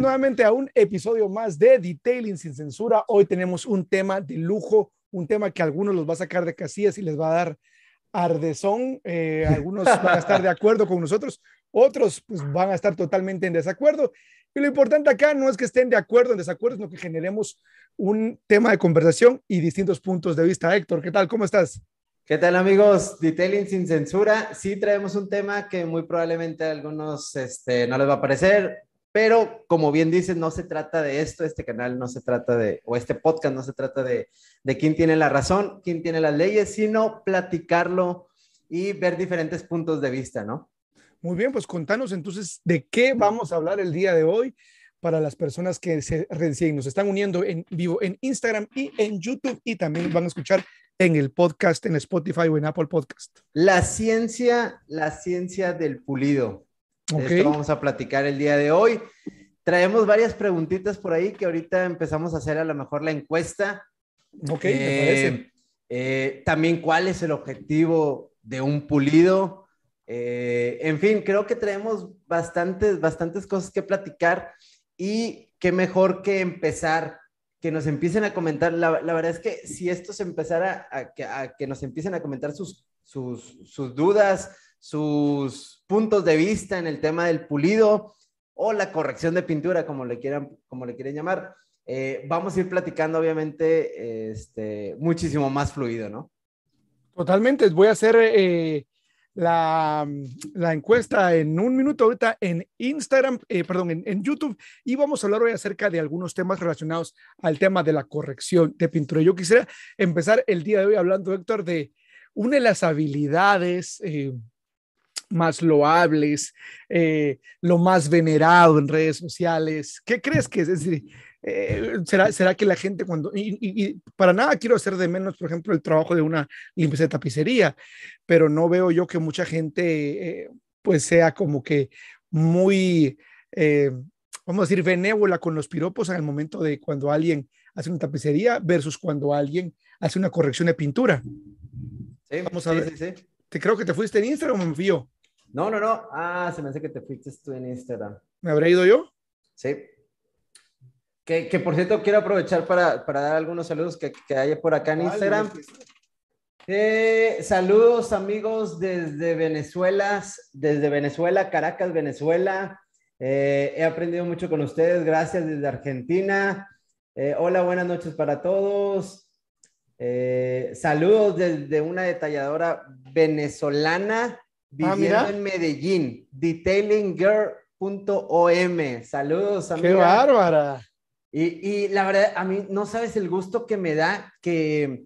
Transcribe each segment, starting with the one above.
nuevamente a un episodio más de Detailing sin censura. Hoy tenemos un tema de lujo, un tema que a algunos los va a sacar de casillas y les va a dar ardezón. Eh, algunos van a estar de acuerdo con nosotros, otros pues, van a estar totalmente en desacuerdo. Y lo importante acá no es que estén de acuerdo en desacuerdo, sino que generemos un tema de conversación y distintos puntos de vista. Héctor, ¿qué tal? ¿Cómo estás? ¿Qué tal amigos? Detailing sin censura. Sí traemos un tema que muy probablemente a algunos este, no les va a parecer, pero como bien dices, no se trata de esto, este canal no se trata de, o este podcast no se trata de, de quién tiene la razón, quién tiene las leyes, sino platicarlo y ver diferentes puntos de vista, ¿no? Muy bien, pues contanos entonces de qué vamos a hablar el día de hoy para las personas que se recién nos están uniendo en vivo en Instagram y en YouTube y también van a escuchar en el podcast, en Spotify o en Apple Podcast. La ciencia, la ciencia del pulido. Okay. Esto vamos a platicar el día de hoy. Traemos varias preguntitas por ahí que ahorita empezamos a hacer a lo mejor la encuesta. Ok, eh, me parece. Eh, también cuál es el objetivo de un pulido. Eh, en fin, creo que traemos bastantes, bastantes cosas que platicar y qué mejor que empezar, que nos empiecen a comentar. La, la verdad es que si esto se empezara a, a, que nos empiecen a comentar sus, sus, sus dudas, sus puntos de vista en el tema del pulido o la corrección de pintura, como le quieran, como le quieren llamar. Eh, vamos a ir platicando, obviamente, este, muchísimo más fluido, ¿no? Totalmente. Voy a hacer eh, la, la, encuesta en un minuto ahorita en Instagram, eh, perdón, en, en, YouTube, y vamos a hablar hoy acerca de algunos temas relacionados al tema de la corrección de pintura. Yo quisiera empezar el día de hoy hablando, Héctor, de una de las habilidades eh, más loables, eh, lo más venerado en redes sociales. ¿Qué crees que es? Es decir, eh, ¿será, ¿será que la gente cuando... Y, y, y, para nada quiero hacer de menos, por ejemplo, el trabajo de una limpieza de tapicería, pero no veo yo que mucha gente eh, pues sea como que muy, vamos a decir, benévola con los piropos en el momento de cuando alguien hace una tapicería versus cuando alguien hace una corrección de pintura. Sí, vamos a sí, ver. sí, sí. Te creo que te fuiste en Instagram o me fui yo. No, no, no. Ah, se me hace que te fuiste tú en Instagram. ¿Me habré ido yo? Sí. Que, que por cierto, quiero aprovechar para, para dar algunos saludos que, que hay por acá en Instagram. Eh, saludos amigos desde Venezuela, desde Venezuela, Caracas, Venezuela. Eh, he aprendido mucho con ustedes. Gracias desde Argentina. Eh, hola, buenas noches para todos. Eh, saludos desde una detalladora venezolana viviendo ah, en Medellín, detailinggirl.om. Saludos, amiga. ¡Qué bárbara! Y, y, la verdad, a mí no sabes el gusto que me da que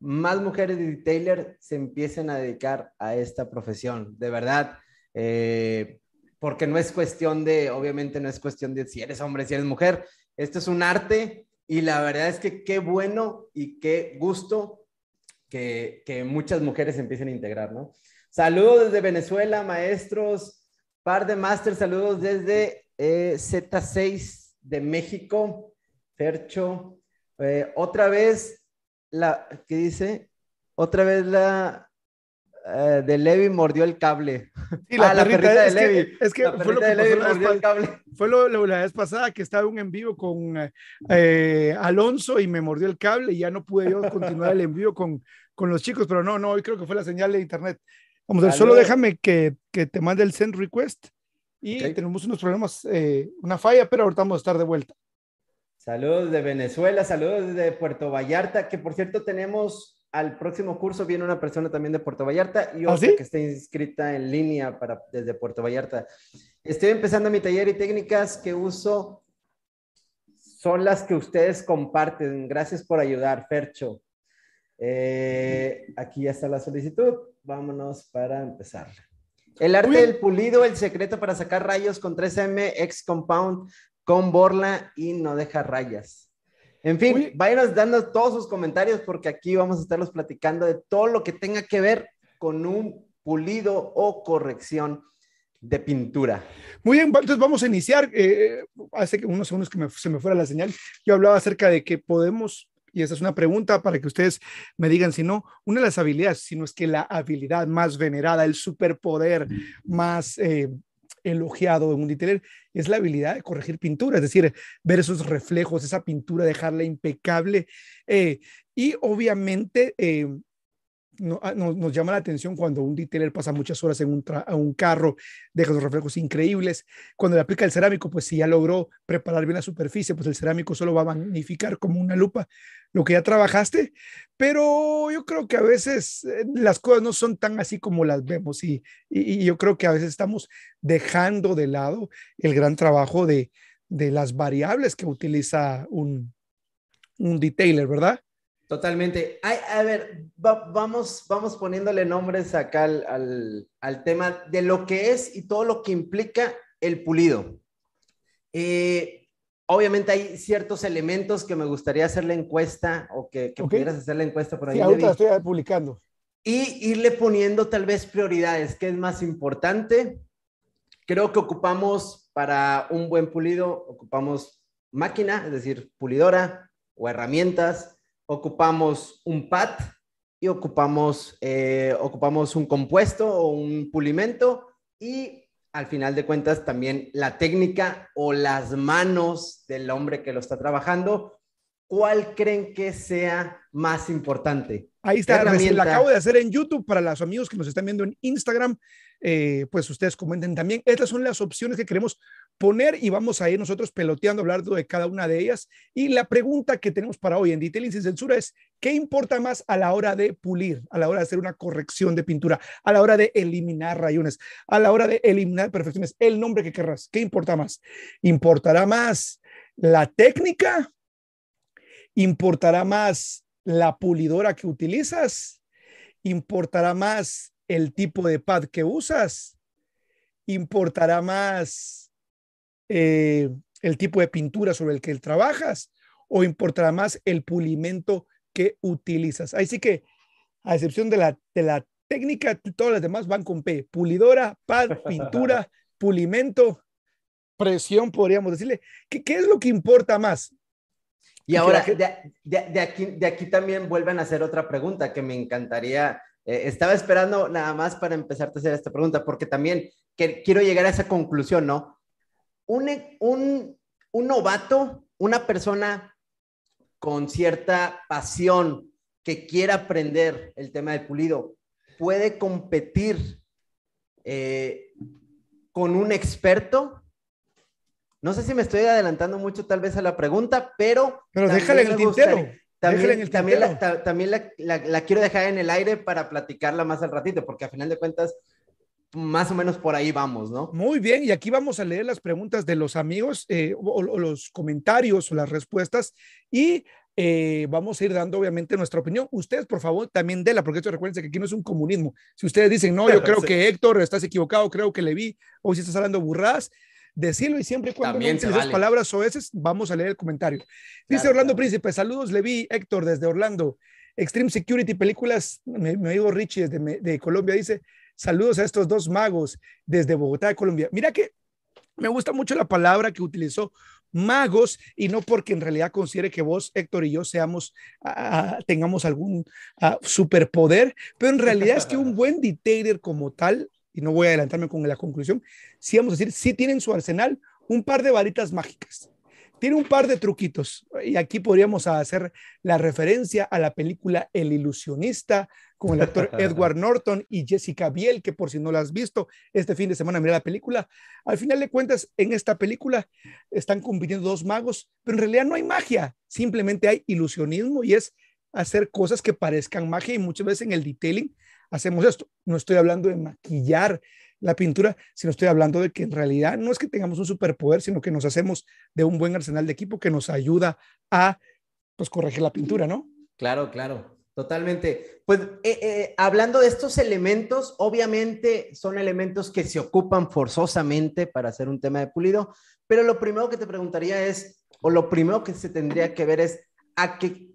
más mujeres de detailer se empiecen a dedicar a esta profesión, de verdad. Eh, porque no es cuestión de, obviamente no es cuestión de si eres hombre, si eres mujer. Esto es un arte y la verdad es que qué bueno y qué gusto que, que muchas mujeres empiecen a integrar, ¿no? Saludos desde Venezuela, maestros. Par de máster, saludos desde eh, Z6 de México. Fercho. Eh, otra vez, la, ¿qué dice? Otra vez la uh, de Levi mordió el cable. Sí, la, ah, perrita, la perrita es de Levi. Que, es que la fue lo que pasó mordió el cable. Fue lo, lo, la vez pasada que estaba un en vivo con eh, Alonso y me mordió el cable y ya no pude yo continuar el envío con, con los chicos, pero no, no, hoy creo que fue la señal de internet. Vamos a ver, solo déjame que, que, te mande el send request y okay. tenemos unos problemas, eh, una falla, pero ahorita vamos a estar de vuelta. Saludos de Venezuela, saludos de Puerto Vallarta, que por cierto tenemos al próximo curso, viene una persona también de Puerto Vallarta y otra ¿Ah, sí? que está inscrita en línea para, desde Puerto Vallarta. Estoy empezando mi taller y técnicas que uso son las que ustedes comparten. Gracias por ayudar, Fercho. Eh, aquí ya está la solicitud. Vámonos para empezar. El arte del pulido, el secreto para sacar rayos con 3M, X Compound, con borla y no deja rayas. En fin, Uy. váyanos dando todos sus comentarios porque aquí vamos a estarlos platicando de todo lo que tenga que ver con un pulido o corrección de pintura. Muy bien, entonces vamos a iniciar. Eh, hace unos segundos que me, se me fuera la señal, yo hablaba acerca de que podemos y esa es una pregunta para que ustedes me digan si no, una de las habilidades, si no es que la habilidad más venerada, el superpoder más eh, elogiado en un detailer es la habilidad de corregir pintura, es decir, ver esos reflejos, esa pintura, dejarla impecable. Eh, y obviamente eh, Ah, no, nos llama la atención cuando un detailer pasa muchas horas en un, carro, deja los reflejos increíbles. Cuando le aplica el cerámico, pues si ya logró preparar bien la superficie, pues el cerámico solo va a magnificar como una lupa lo que ya trabajaste. Pero yo creo que a veces eh, las cosas no son tan así como las vemos y, y, yo creo que a veces estamos dejando de lado el gran trabajo de, de las variables que utiliza un, un detailer, ¿verdad? Totalmente. a ver, vamos, vamos poniéndole nombres acá al, al, tema de lo que es y todo lo que implica el pulido. Eh, obviamente hay ciertos elementos que me gustaría hacer la encuesta o que, que pudieras hacer la encuesta por ahí. Sí, ahorita estoy publicando. Y irle poniendo tal vez prioridades, qué es más importante. Creo que ocupamos para un buen pulido, ocupamos máquina, es decir, pulidora o herramientas ocupamos un pad y ocupamos, eh, ocupamos un compuesto o un pulimento y al final de cuentas también la técnica o las manos del hombre que lo está trabajando. ¿Cuál creen que sea más importante? Ahí está, la acabo de hacer en YouTube para los amigos que nos están viendo en Instagram. Eh, pues ustedes comenten también. Estas son las opciones que queremos poner y vamos a ir nosotros peloteando, hablando de cada una de ellas. Y la pregunta que tenemos para hoy en Detailing sin Censura es, ¿qué importa más a la hora de pulir, a la hora de hacer una corrección de pintura, a la hora de eliminar rayones, a la hora de eliminar perfecciones? El nombre que querrás, ¿qué importa más? ¿Importará más la técnica? ¿Importará más la pulidora que utilizas? ¿Importará más el tipo de pad que usas? ¿Importará más eh, el tipo de pintura sobre el que trabajas o importará más el pulimento que utilizas. Ahí sí que, a excepción de la, de la técnica, todas las demás van con P. Pulidora, pad, pintura, pulimento, presión, podríamos decirle. ¿Qué, qué es lo que importa más? Y ahora, de, de, aquí, de aquí también vuelven a hacer otra pregunta que me encantaría. Eh, estaba esperando nada más para empezarte a hacer esta pregunta, porque también que, quiero llegar a esa conclusión, ¿no? un, novato, una persona con cierta pasión que quiera aprender el tema del pulido, puede competir eh, con un experto. No sé si me estoy adelantando mucho tal vez a la pregunta, pero... Pero déjale el tintero. También, también, también la, quiero dejar en el aire para platicarla más al ratito, porque a final de cuentas más o menos por ahí vamos, ¿no? Muy bien, y aquí vamos a leer las preguntas de los amigos eh, o, los comentarios o las respuestas y eh, vamos a ir dando obviamente nuestra opinión. Ustedes, por favor, también déla, porque esto recuerden que aquí no es un comunismo. Si ustedes dicen, no, yo creo que Héctor, estás equivocado, creo que le vi, o si estás hablando burras, decirlo y siempre cuando no esas palabras o esas, vamos a leer el comentario. Dice Orlando Príncipe, saludos, Levi, Héctor, desde Orlando. Extreme Security Películas, mi, amigo Richie desde de Colombia dice, Saludos a estos dos magos desde Bogotá, Colombia. Mira que me gusta mucho la palabra que utilizó magos y no porque en realidad considere que vos, Héctor y yo seamos, tengamos algún ah, superpoder, pero en realidad es que un buen detailer como tal, y no voy a adelantarme con la conclusión, sí vamos a decir, sí tienen su arsenal un par de varitas mágicas. Tiene un par de truquitos y aquí podríamos hacer la referencia a la película El ilusionista con el actor Edward Norton y Jessica Biel, que por si no la has visto, este fin de semana mira la película. Al final de cuentas, en esta película están compitiendo dos magos, pero en realidad no hay magia, simplemente hay ilusionismo y es hacer cosas que parezcan magia y muchas veces en el detailing hacemos esto. No estoy hablando de maquillar la pintura, sino estoy hablando de que en realidad no es que tengamos un superpoder, sino que nos hacemos de un buen arsenal de equipo que nos ayuda a pues corregir la pintura, ¿no? Claro, claro, totalmente. Pues eh, eh, hablando de estos elementos, obviamente son elementos que se ocupan forzosamente para hacer un tema de pulido, pero lo primero que te preguntaría es, o lo primero que se tendría que ver es a qué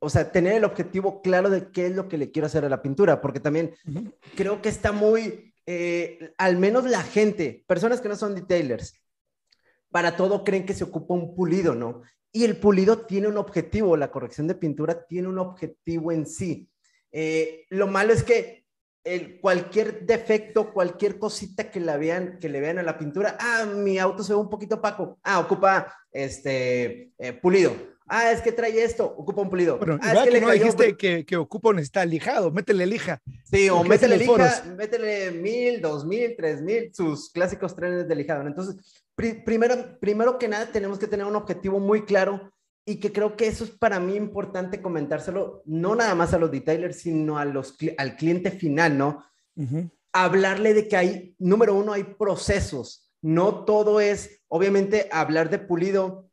o sea, tener el objetivo claro de qué es lo que le quiero hacer a la pintura, porque también creo que está muy, eh, al menos la gente, personas que no son detailers, para todo creen que se ocupa un pulido, ¿no? Y el pulido tiene un objetivo, la corrección de pintura tiene un objetivo en sí. Eh, lo malo es que el, cualquier defecto, cualquier cosita que, la vean, que le vean a la pintura, ah, mi auto se ve un poquito opaco, ah, ocupa este eh, pulido, ah, es que trae esto, ocupa un pulido. Bueno, ah, es que, le no cayó- dijiste que, que ocupa un está lijado, métele lija. Sí, o que métele lija, foros. métele mil, dos mil, tres mil, sus clásicos trenes de lijado. Entonces, pri- primero, primero que nada, tenemos que tener un objetivo muy claro y que creo que eso es para mí importante comentárselo, no nada más a los detailers, sino a los, al cliente final, ¿no? Ujú. hablarle de que hay, número uno, hay procesos. No todo es, obviamente, hablar de pulido.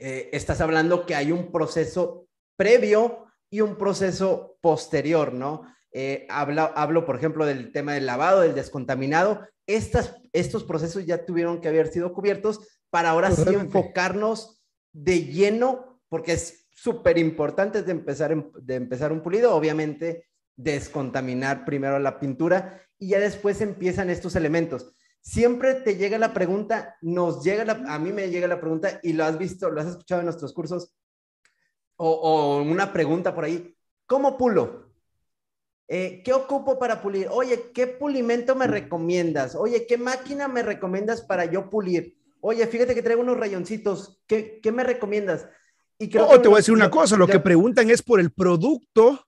Eh, estás hablando que hay un proceso previo y un proceso posterior, ¿no? Eh, hablo, por ejemplo, del tema del lavado, del descontaminado. Estas, estos procesos ya tuvieron que haber sido cubiertos para ahora sí enfocarnos de lleno, porque es súper importante de empezar, en- de empezar un pulido, obviamente descontaminar primero la pintura y ya después empiezan estos elementos. Siempre te llega la pregunta, nos llega la, a mí me llega la pregunta y lo has visto, lo has escuchado en nuestros cursos o, o una pregunta por ahí, ¿cómo pulo? Eh, ¿Qué ocupo para pulir? Oye, ¿qué pulimento me recomiendas? Oye, ¿qué máquina me recomiendas para yo pulir? Oye, fíjate que traigo unos rayoncitos, ¿qué, qué me recomiendas? Y creo O que te voy a decir una cosa, lo lo- que preguntan es por el producto,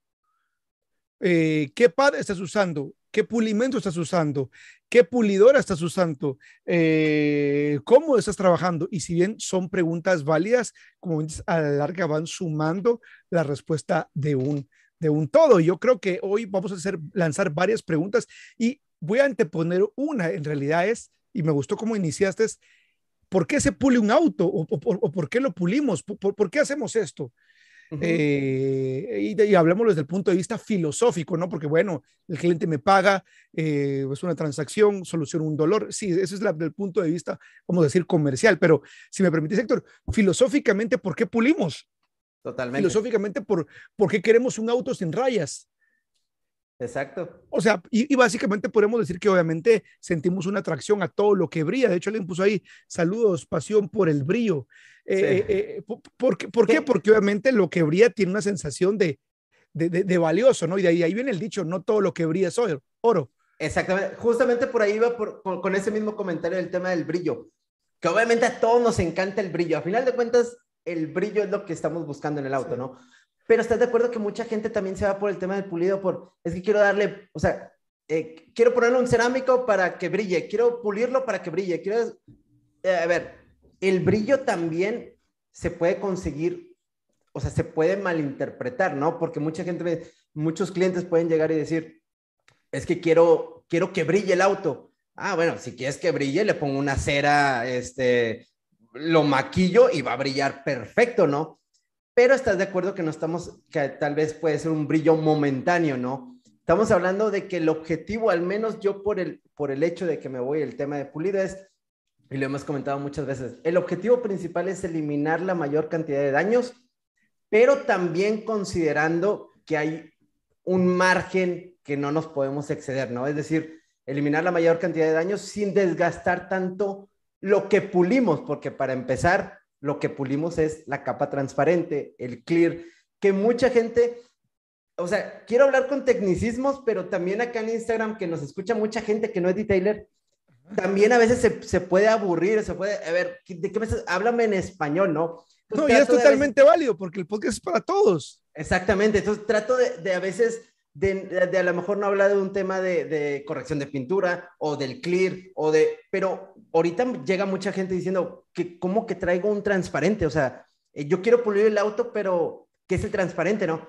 eh, qué pad estás usando, qué pulimento estás usando, qué pulidora estás usando, eh, cómo estás trabajando. Y si bien son preguntas válidas, como a la larga van sumando la respuesta de un, de un todo. Yo creo que hoy vamos a hacer, lanzar varias preguntas y voy a anteponer una, en realidad es, y me gustó cómo iniciaste, es, ¿por qué se pule un auto? ¿O, por qué lo pulimos? ¿Por, por- por qué hacemos esto? Eh, y, y hablemos desde el punto de vista filosófico, ¿no? Porque bueno, el cliente me paga, eh, es una transacción, soluciona un dolor. Sí, eso es la, del punto de vista, vamos a decir, comercial. Pero si me permitís, Héctor, filosóficamente, ¿por qué pulimos? Totalmente. Filosóficamente, ¿por, ¿por qué queremos un auto sin rayas? Exacto. O sea, y, y básicamente podemos decir que obviamente sentimos una atracción a todo lo que brilla. De hecho, alguien puso ahí, saludos, pasión por el brillo. Eh, Sí. eh, eh, ¿por, por qué, por qué? Porque obviamente lo que brilla tiene una sensación de, de, de- de valioso, ¿no? Y de ahí, ahí viene el dicho, no todo lo que brilla es oro. oro. Exactamente. Justamente por ahí iba por- por- con ese mismo comentario del tema del brillo. Que obviamente a todos nos encanta el brillo. A final de cuentas, el brillo es lo que estamos buscando en el auto, Sí. ¿no? Pero estás de acuerdo que mucha gente también se va por el tema del pulido, por, es que quiero darle, o sea, eh, quiero ponerle un cerámico para que brille, quiero pulirlo para que brille, quiero, eh, a ver, el brillo también se puede conseguir, o sea, se puede malinterpretar, ¿no? Porque mucha gente, muchos clientes pueden llegar y decir, es que quiero, quiero que brille el auto. Ah, bueno, si quieres que brille, le pongo una cera, este, lo maquillo y va a brillar perfecto, ¿no? Pero estás de acuerdo que no estamos, que tal vez puede ser un brillo momentáneo, ¿no? Estamos hablando de que el objetivo, al menos yo por el, por el hecho de que me voy el tema de pulido es, y lo hemos comentado muchas veces, el objetivo principal es eliminar la mayor cantidad de daños, pero también considerando que hay un margen que no nos podemos exceder, ¿no? Es decir, eliminar la mayor cantidad de daños sin desgastar tanto lo que pulimos, porque para empezar, lo que pulimos es la capa transparente, el clear, que mucha gente, o sea, quiero hablar con tecnicismos, pero también acá en Instagram, que nos escucha mucha gente que no es detailer, también a veces se, se puede aburrir, se puede, a ver, ¿de qué me estás? Háblame en español, ¿no? No, y es veces- totalmente válido porque el podcast es para todos. Exactamente, entonces trato de, de a veces, de, de- de a lo mejor no hablar de un tema de, de corrección de pintura o del clear, o de, pero ahorita llega mucha gente diciendo que cómo que traigo un transparente, o sea, eh, yo quiero pulir el auto, pero ¿qué es el transparente, no?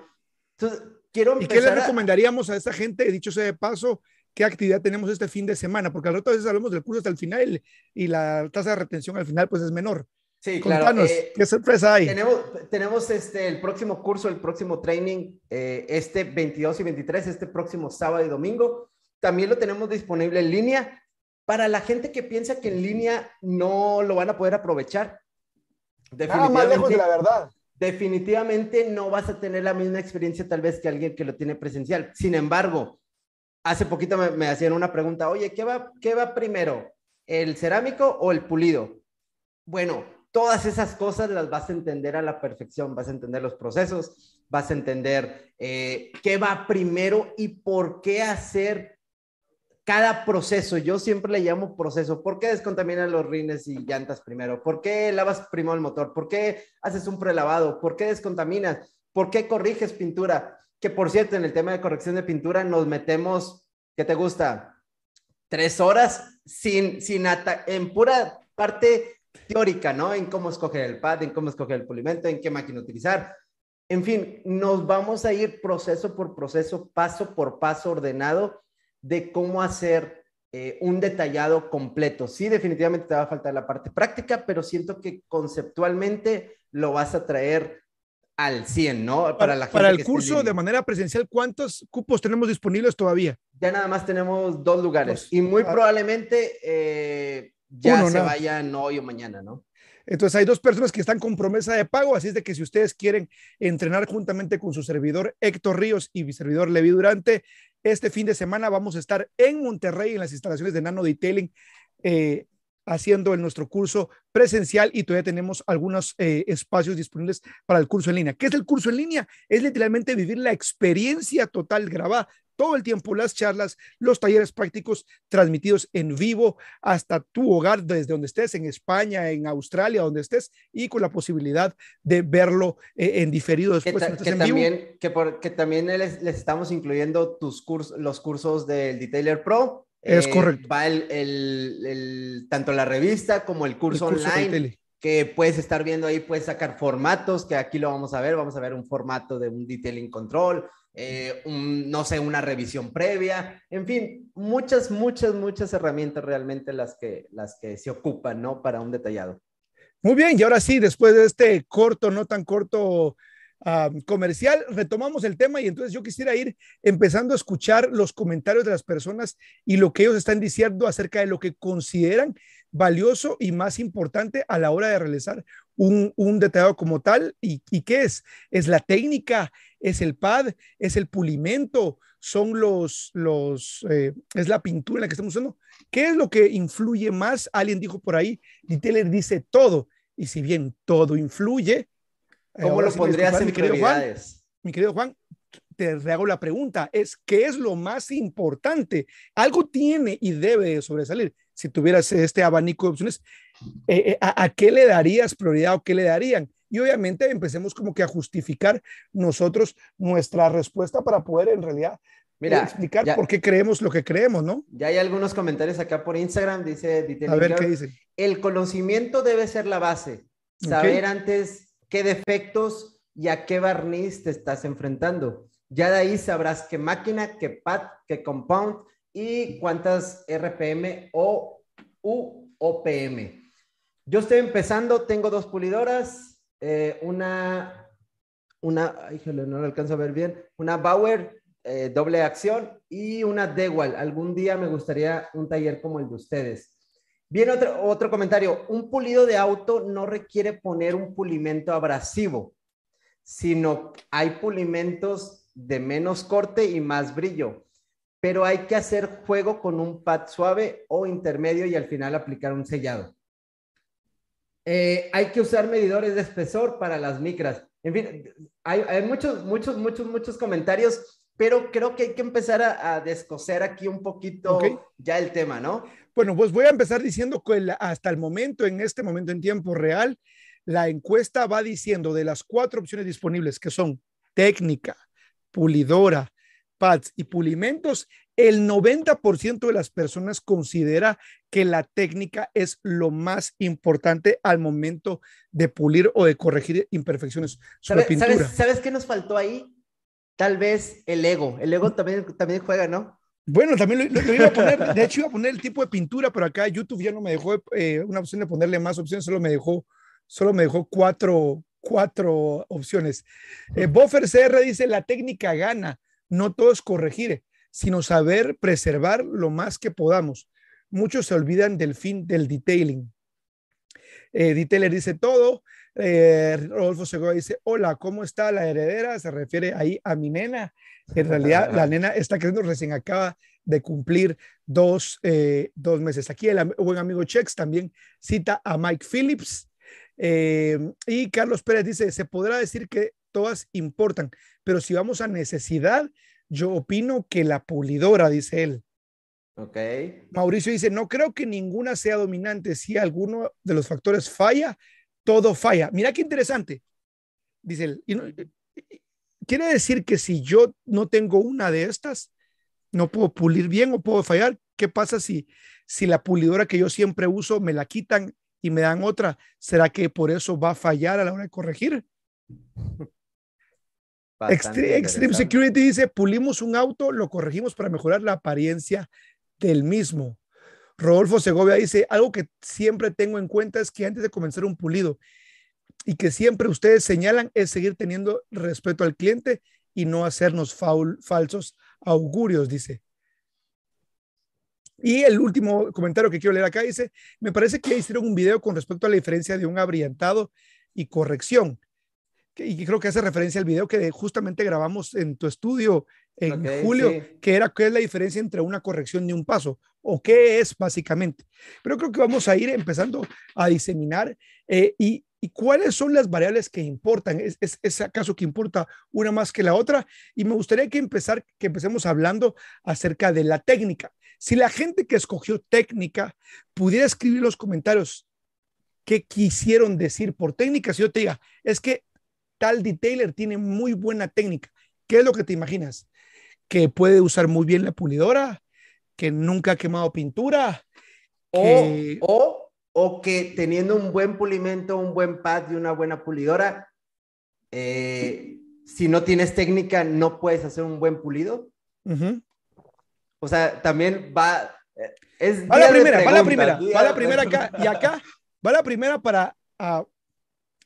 Entonces, quiero ¿Y qué le empezar a- recomendaríamos a esa gente, dicho sea de paso, qué actividad tenemos este fin de semana? Porque al rato a veces hablamos del curso hasta el final y la tasa de retención al final pues es menor. Sí, claro. Contanos, eh, ¿qué sorpresa hay? Tenemos, tenemos este, el próximo curso, el próximo training, eh, este 22 y 23, este próximo sábado y domingo. También lo tenemos disponible en línea. Para la gente que piensa que en línea no lo van a poder aprovechar, definitivamente, verdad. definitivamente no vas a tener la misma experiencia tal vez que alguien que lo tiene presencial. Sin embargo, hace poquito me, hacían una pregunta, oye, ¿qué va, ¿qué va primero? ¿El cerámico o el pulido? Bueno, todas esas cosas las vas a entender a la perfección, vas a entender los procesos, vas a entender eh, qué va primero y por qué hacer cada proceso. Yo siempre le llamo proceso. ¿Por qué descontaminas los rines y llantas primero? ¿Por qué lavas primero el motor? ¿Por qué haces un prelavado? ¿Por qué descontaminas? ¿Por qué corriges pintura? Que por cierto, en el tema de corrección de pintura nos metemos, ¿qué te gusta? Tres horas sin, sin en pura parte teórica, ¿no? En cómo escoger el pad, en cómo escoger el pulimento, en qué máquina utilizar. En fin, nos vamos a ir proceso por proceso, paso por paso ordenado de cómo hacer eh, un detallado completo. Sí, definitivamente te va a faltar la parte práctica, pero siento que conceptualmente lo vas a traer al 100, ¿no? Para, la para el curso de manera presencial, ¿cuántos cupos tenemos disponibles todavía? Ya nada más tenemos dos lugares y muy ah. probablemente eh, ya se vayan hoy o mañana, ¿no? Entonces hay dos personas que están con promesa de pago, así es de que si ustedes quieren entrenar juntamente con su servidor Héctor Ríos y mi servidor Levi Durante, este fin de semana vamos a estar en Monterrey en las instalaciones de Nano Detailing eh, haciendo el nuestro curso presencial y todavía tenemos algunos eh, espacios disponibles para el curso en línea. ¿Qué es el curso en línea? Es literalmente vivir la experiencia total grabada todo el tiempo las charlas, los talleres prácticos transmitidos en vivo hasta tu hogar, desde donde estés, en España, en Australia, donde estés, y con la posibilidad de verlo eh, en diferido después. Que, también, Que, también les, estamos incluyendo tus cursos, los cursos del Detailer Pro. Es eh, correcto. Va el, tanto la revista como el curso, online que puedes estar viendo ahí, puedes sacar formatos, que aquí lo vamos a ver, vamos a ver un formato de un detailing control, eh, no sé, una revisión previa, en fin, muchas, muchas, muchas herramientas realmente las que, las que se ocupan, ¿no? Para un detallado. Muy bien, y ahora sí, después de este corto, no tan corto ah, comercial, retomamos el tema y entonces yo quisiera ir empezando a escuchar los comentarios de las personas y lo que ellos están diciendo acerca de lo que consideran valioso y más importante a la hora de realizar un, un detallado como tal. ¿Y, ¿Y qué es? Es la técnica, es el pad, es el pulimento, son los, los, eh, es la pintura en la que estamos usando. ¿Qué es lo que influye más? Alguien dijo por ahí, Diteller dice todo. Y si bien todo influye, ¿cómo lo pondrías en Juan, mi querido Juan, te hago la pregunta, es ¿qué es lo más importante? Algo tiene y debe sobresalir. Si tuvieras este abanico de opciones, eh, eh, ¿a, qué le darías prioridad o qué le darían? Y obviamente empecemos como que a justificar nosotros nuestra respuesta para poder en realidad Mira, explicar por qué creemos lo que creemos, ¿no? Ya hay algunos comentarios acá por Instagram, dice A ver qué dice. El conocimiento debe ser la base. Saber antes qué defectos y a qué barniz te estás enfrentando. Ya de ahí sabrás qué máquina, qué pad, qué compound y cuántas RPM o UOPM. Yo estoy empezando, tengo dos pulidoras, eh, una, una, ay, no lo alcanzo a ver bien, una Bauer eh, doble acción y una Dewalt. Algún día me gustaría un taller como el de ustedes. Bien, otro, otro comentario. Un pulido de auto no requiere poner un pulimento abrasivo, sino hay pulimentos de menos corte y más brillo. Pero hay que hacer juego con un pad suave o intermedio y al final aplicar un sellado. Eh, hay que usar medidores de espesor para las micras. En fin, hay, muchos, muchos, muchos, muchos comentarios, pero creo que hay que empezar a, descoser aquí un poquito ya el tema, ¿no? Bueno, pues voy a empezar diciendo que hasta el momento, en este momento en tiempo real, la encuesta va diciendo de las cuatro opciones disponibles, que son técnica, pulidora, pads y pulimentos, el 90% de las personas considera que la técnica es lo más importante al momento de pulir o de corregir imperfecciones sobre pintura. ¿sabes, qué nos faltó ahí? Tal vez el ego. El ego también, también juega, ¿no? Bueno, también lo, iba a poner, de hecho iba a poner el tipo de pintura, pero acá YouTube ya no me dejó eh, una opción de ponerle más opciones, solo me dejó, solo me dejó cuatro, cuatro opciones. Eh, Buffer CR dice, la técnica gana, no todo es corregir sino saber preservar lo más que podamos. Muchos se olvidan del fin del detailing. Eh, detailer dice todo. Eh, Rodolfo Segura dice, hola, ¿cómo está la heredera? Se refiere ahí a mi nena. En realidad, la nena está creciendo, recién acaba de cumplir dos, eh, dos meses. Aquí el buen amigo Chex también cita a Mike Phillips. Eh, y Carlos Pérez dice, se podrá decir que todas importan, pero si vamos a necesidad, yo opino que la pulidora, dice él. Ok. Mauricio dice, no creo que ninguna sea dominante. Si alguno de los factores falla, todo falla. Mira qué interesante. Dice él. quiere decir que si yo no tengo una de estas, no puedo pulir bien o puedo fallar. ¿Qué pasa si, si la pulidora que yo siempre uso me la quitan y me dan otra? ¿Será que por eso va a fallar a la hora de corregir? Extreme, Security dice, pulimos un auto, lo corregimos para mejorar la apariencia del mismo. Rodolfo Segovia dice, algo que siempre tengo en cuenta es que antes de comenzar un pulido y que siempre ustedes señalan es seguir teniendo respeto al cliente y no hacernos falsos augurios, dice. Y el último comentario que quiero leer acá dice, me parece que hicieron un video con respecto a la diferencia de un abrillantado y corrección y creo que hace referencia al video que justamente grabamos en tu estudio en julio, que era qué es la diferencia entre una corrección y un paso, o qué es básicamente. Pero creo que vamos a ir empezando a diseminar eh, y, cuáles son las variables que importan. ¿Es, ¿Es, acaso que importa una más que la otra? Y me gustaría que, empezar, que empecemos hablando acerca de la técnica. Si la gente que escogió técnica pudiera escribir los comentarios qué quisieron decir por técnica, si yo te diga, es que tal detailer tiene muy buena técnica. ¿Qué es lo que te imaginas? Que puede usar muy bien la pulidora, que nunca ha quemado pintura. O, o, que teniendo un buen pulimento, un buen pad y una buena pulidora, eh, si no tienes técnica, no puedes hacer un buen pulido. O sea, también va. Eh, es va la primera, va la primera, va la primera acá. Y acá va la primera para uh,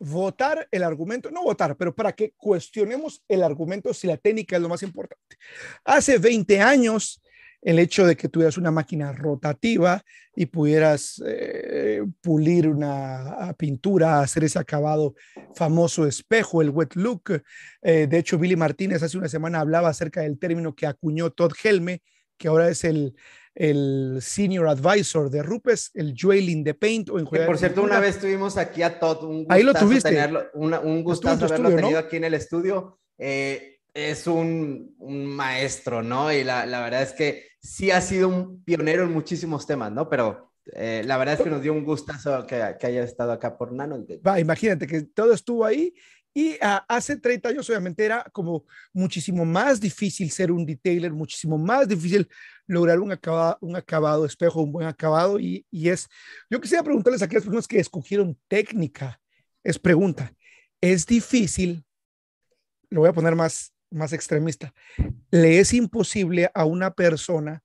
votar el argumento, no votar, pero para que cuestionemos el argumento si la técnica es lo más importante. Hace 20 años, el hecho de que tuvieras una máquina rotativa y pudieras eh, pulir una pintura, hacer ese acabado famoso espejo, el wet look. Eh, de hecho, Billy Martínez hace una semana hablaba acerca del término que acuñó Todd Helme, que ahora es el, el senior advisor de Rupes, el Joel in the Paint. O en por cierto, una vez tuvimos aquí a Todd, un Ahí lo tuviste. Tenerlo, un gustazo haberlo tenido aquí en el estudio. Eh, es un, un, maestro, ¿no? Y la, la, verdad es que sí ha sido un pionero en muchísimos temas, ¿no? Pero eh, la verdad es que nos dio un gustazo que, que haya estado acá por Nano. Va, imagínate que todo estuvo ahí y ah, hace 30 años obviamente era como muchísimo más difícil ser un detailer, muchísimo más difícil lograr un acabado, un acabado espejo, un buen acabado. Y, es, yo quisiera preguntarles a aquellas personas que escogieron técnica, es pregunta, ¿es difícil? Lo voy a poner más, más extremista. ¿Le es imposible a una persona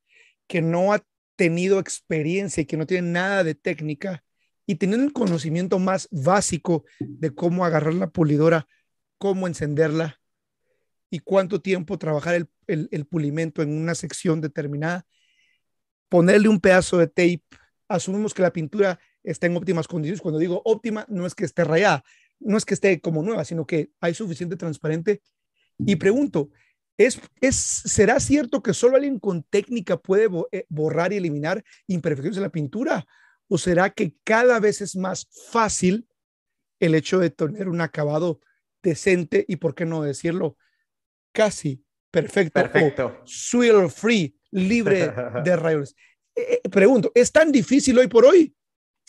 que no ha tenido experiencia y que no tiene nada de técnica y teniendo el conocimiento más básico de cómo agarrar la pulidora, cómo encenderla y cuánto tiempo trabajar el, el, pulimento en una sección determinada, ponerle un pedazo de tape, asumimos que la pintura está en óptimas condiciones. Cuando digo óptima, no es que esté rayada, no es que esté como nueva, sino que hay suficiente transparente. Y pregunto, ¿es, es, ¿será cierto que solo alguien con técnica puede eh, borrar y eliminar imperfecciones en la pintura? ¿O será que cada vez es más fácil el hecho de tener un acabado decente y, por qué no decirlo, casi perfecto, perfecto. swirl free, libre de rayos? Eh, eh, pregunto, ¿es tan difícil hoy por hoy?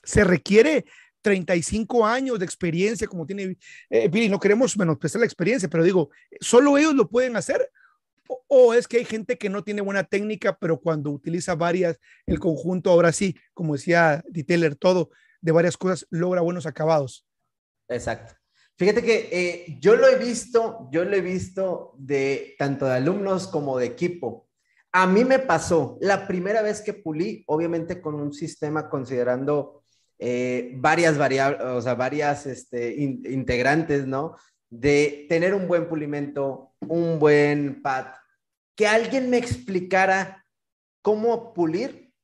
¿Se requiere 35 años de experiencia como tiene eh, Billy? No queremos menospreciar la experiencia, pero digo, ¿solo ellos lo pueden hacer? O, es que hay gente que no tiene buena técnica, pero cuando utiliza varias, el conjunto, ahora sí, como decía Detailer, todo de varias cosas, logra buenos acabados. Exacto. Fíjate que eh, yo lo he visto, yo lo he visto de tanto de alumnos como de equipo. A mí me pasó la primera vez que pulí, obviamente con un sistema considerando eh, varias variables, o sea, varias este, integrantes, ¿no? De tener un buen pulimento, un buen pad, que alguien me explicara cómo pulir.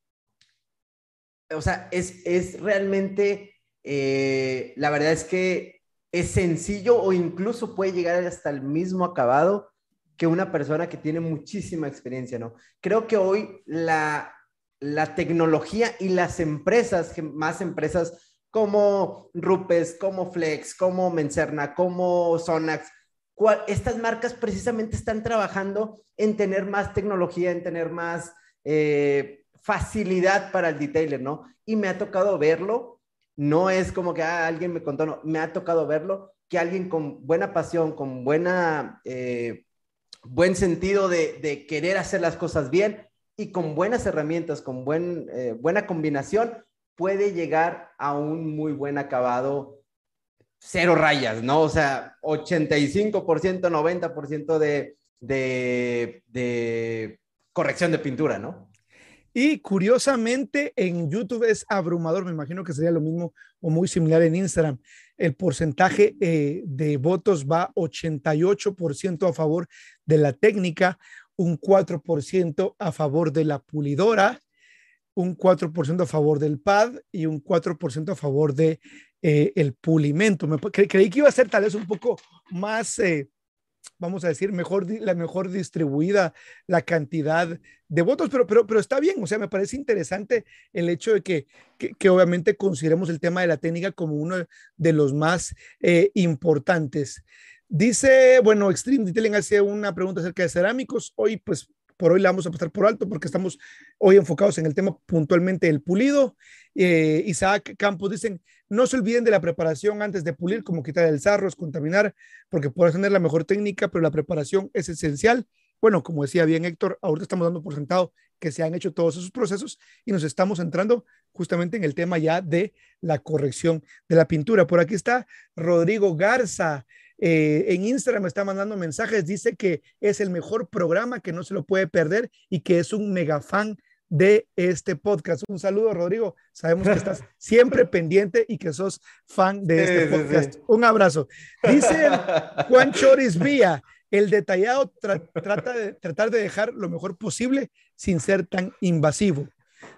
O sea, es, es realmente, eh, la verdad es que es sencillo o incluso puede llegar hasta el mismo acabado que una persona que tiene muchísima experiencia, ¿no? Creo que hoy la, la tecnología y las empresas, más empresas como Rupes, como Flex, como Mencerna, como Sonax, estas marcas precisamente están trabajando en tener más tecnología, en tener más eh, facilidad para el detailer, ¿no? Y me ha tocado verlo, no es como que ah, alguien me contó, no, me ha tocado verlo, que alguien con buena pasión, con buena, eh, buen sentido de, querer hacer las cosas bien y con buenas herramientas, con buen, eh, buena combinación, puede llegar a un muy buen acabado cero rayas, ¿no? O sea, 85%, 90% de, de, de corrección de pintura, ¿no? Y curiosamente en YouTube es abrumador, me imagino que sería lo mismo o muy similar en Instagram. El porcentaje eh, de votos va 88% a favor de la técnica, un 4% a favor de la pulidora, un 4% a favor del pad y un 4% a favor de eh, el pulimento. Me, creí que iba a ser tal vez un poco más, eh, vamos a decir, mejor, la mejor distribuida la cantidad de votos, pero, pero, pero está bien, o sea, me parece interesante el hecho de que, que, obviamente consideremos el tema de la técnica como uno de los más eh, importantes. Dice, bueno, Extreme Detailing hace una pregunta acerca de cerámicos. Hoy, pues, por hoy la vamos a pasar por alto porque estamos hoy enfocados en el tema puntualmente del pulido. Isaac Campos dicen, no se olviden de la preparación antes de pulir, como quitar el sarro, contaminar, porque puedes tener la mejor técnica, pero la preparación es esencial. Bueno, como decía bien Héctor, ahorita estamos dando por sentado que se han hecho todos esos procesos y nos estamos entrando justamente en el tema ya de la corrección de la pintura. Por aquí está Rodrigo Garza. Eh, en Instagram me está mandando mensajes, dice que es el mejor programa, que no se lo puede perder y que es un mega fan de este podcast. Un saludo, Rodrigo. Sabemos que estás siempre pendiente y que sos fan de este podcast. Un abrazo. Dice Juan Choris Vía, el detallado trata de tratar de dejar lo mejor posible sin ser tan invasivo.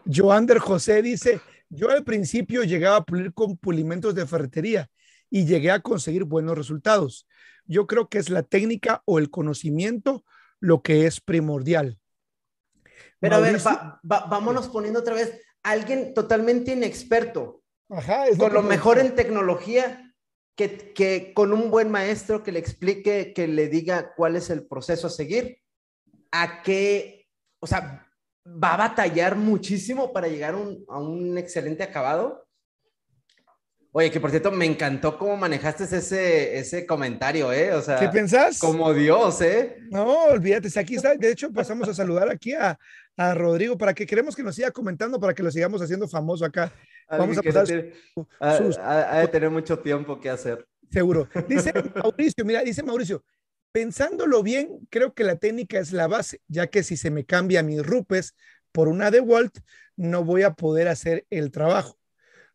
Joander José dice, yo al principio llegaba a pulir con pulimentos de ferretería y llegué a conseguir buenos resultados. Yo creo que es la técnica o el conocimiento lo que es primordial. Pero a ver, vámonos poniendo otra vez, alguien totalmente inexperto, Ajá, con lo mejor en tecnología, que, que, con un buen maestro que le explique, que le diga cuál es el proceso a seguir, a qué, o sea, va a batallar muchísimo para llegar a un excelente acabado. Oye, que por cierto, me encantó cómo manejaste ese, ese comentario, ¿eh? O sea, ¿qué pensás? Como Dios, ¿eh? No, olvídate, aquí está. De hecho, pasamos a saludar aquí a, a Rodrigo para que queremos que nos siga comentando, para que lo sigamos haciendo famoso acá. Vamos a pasar. ha, de tener mucho tiempo que hacer. Seguro. Dice Mauricio, mira, dice Mauricio, pensándolo bien, creo que la técnica es la base, ya que si se me cambia mi rupes por una de Walt, no voy a poder hacer el trabajo.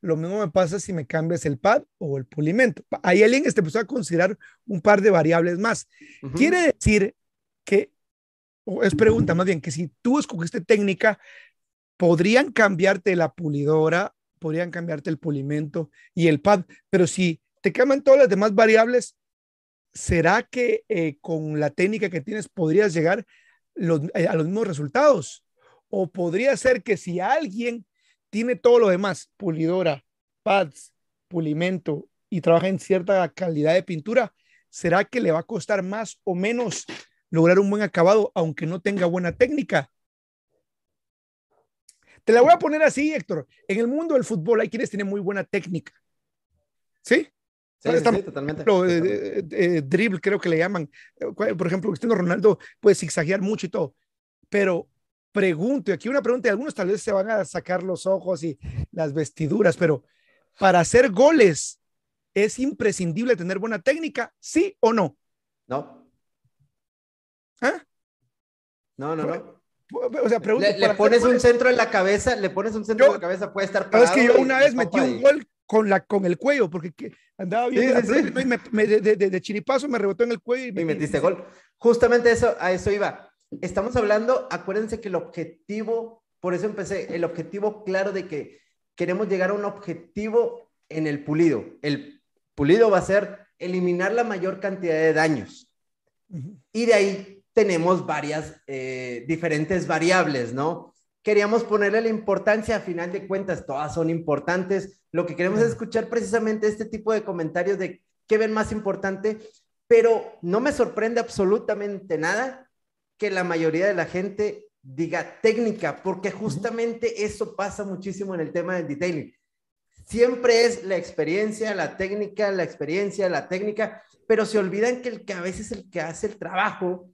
Lo mismo me pasa si me cambias el pad o el pulimento. Ahí alguien este, empezó a considerar un par de variables más. Quiere decir que, o es pregunta más bien, que si tú escogiste técnica, podrían cambiarte la pulidora, podrían cambiarte el pulimento y el pad, pero si te cambian todas las demás variables, ¿será que eh, con la técnica que tienes podrías llegar eh, a los mismos resultados? O podría ser que si alguien tiene todo lo demás, pulidora, pads, pulimento y trabaja en cierta calidad de pintura, ¿será que le va a costar más o menos lograr un buen acabado aunque no tenga buena técnica? Te la voy a poner así, Héctor. En el mundo del fútbol hay quienes tienen muy buena técnica. ¿Sí? Sí, sí, totalmente. Eh, eh, dribble, creo que le llaman. Por ejemplo, Cristiano Ronaldo puede zigzaguear mucho y todo. Pero pregunto, y aquí una pregunta, y algunos tal vez se van a sacar los ojos y las vestiduras, pero para hacer goles, ¿es imprescindible tener buena técnica? ¿Sí o no? No. ¿Ah? No, no, no. O sea, pregunto, le, pones un centro en la cabeza, le pones un centro en la cabeza, puede estar parado. Es que yo una vez metí un gol con, la, con el cuello, porque andaba bien de, chiripazo, me rebotó en el cuello. Y, y metiste gol. Justamente eso, a eso iba estamos hablando, acuérdense que el objetivo, por eso empecé, el objetivo claro de que queremos llegar a un objetivo en el pulido. El pulido va a ser eliminar la mayor cantidad de daños. Y de ahí tenemos varias eh, diferentes variables, ¿no? queríamos ponerle la importancia, a final de cuentas, todas son importantes. Lo que queremos es escuchar precisamente este tipo de comentarios de qué ven más importante, pero no me sorprende absolutamente nada que la mayoría de la gente diga técnica, porque justamente eso pasa muchísimo en el tema del detailing. Siempre es la experiencia, la técnica, la experiencia, la técnica, pero se olvidan que el que a veces el que hace el trabajo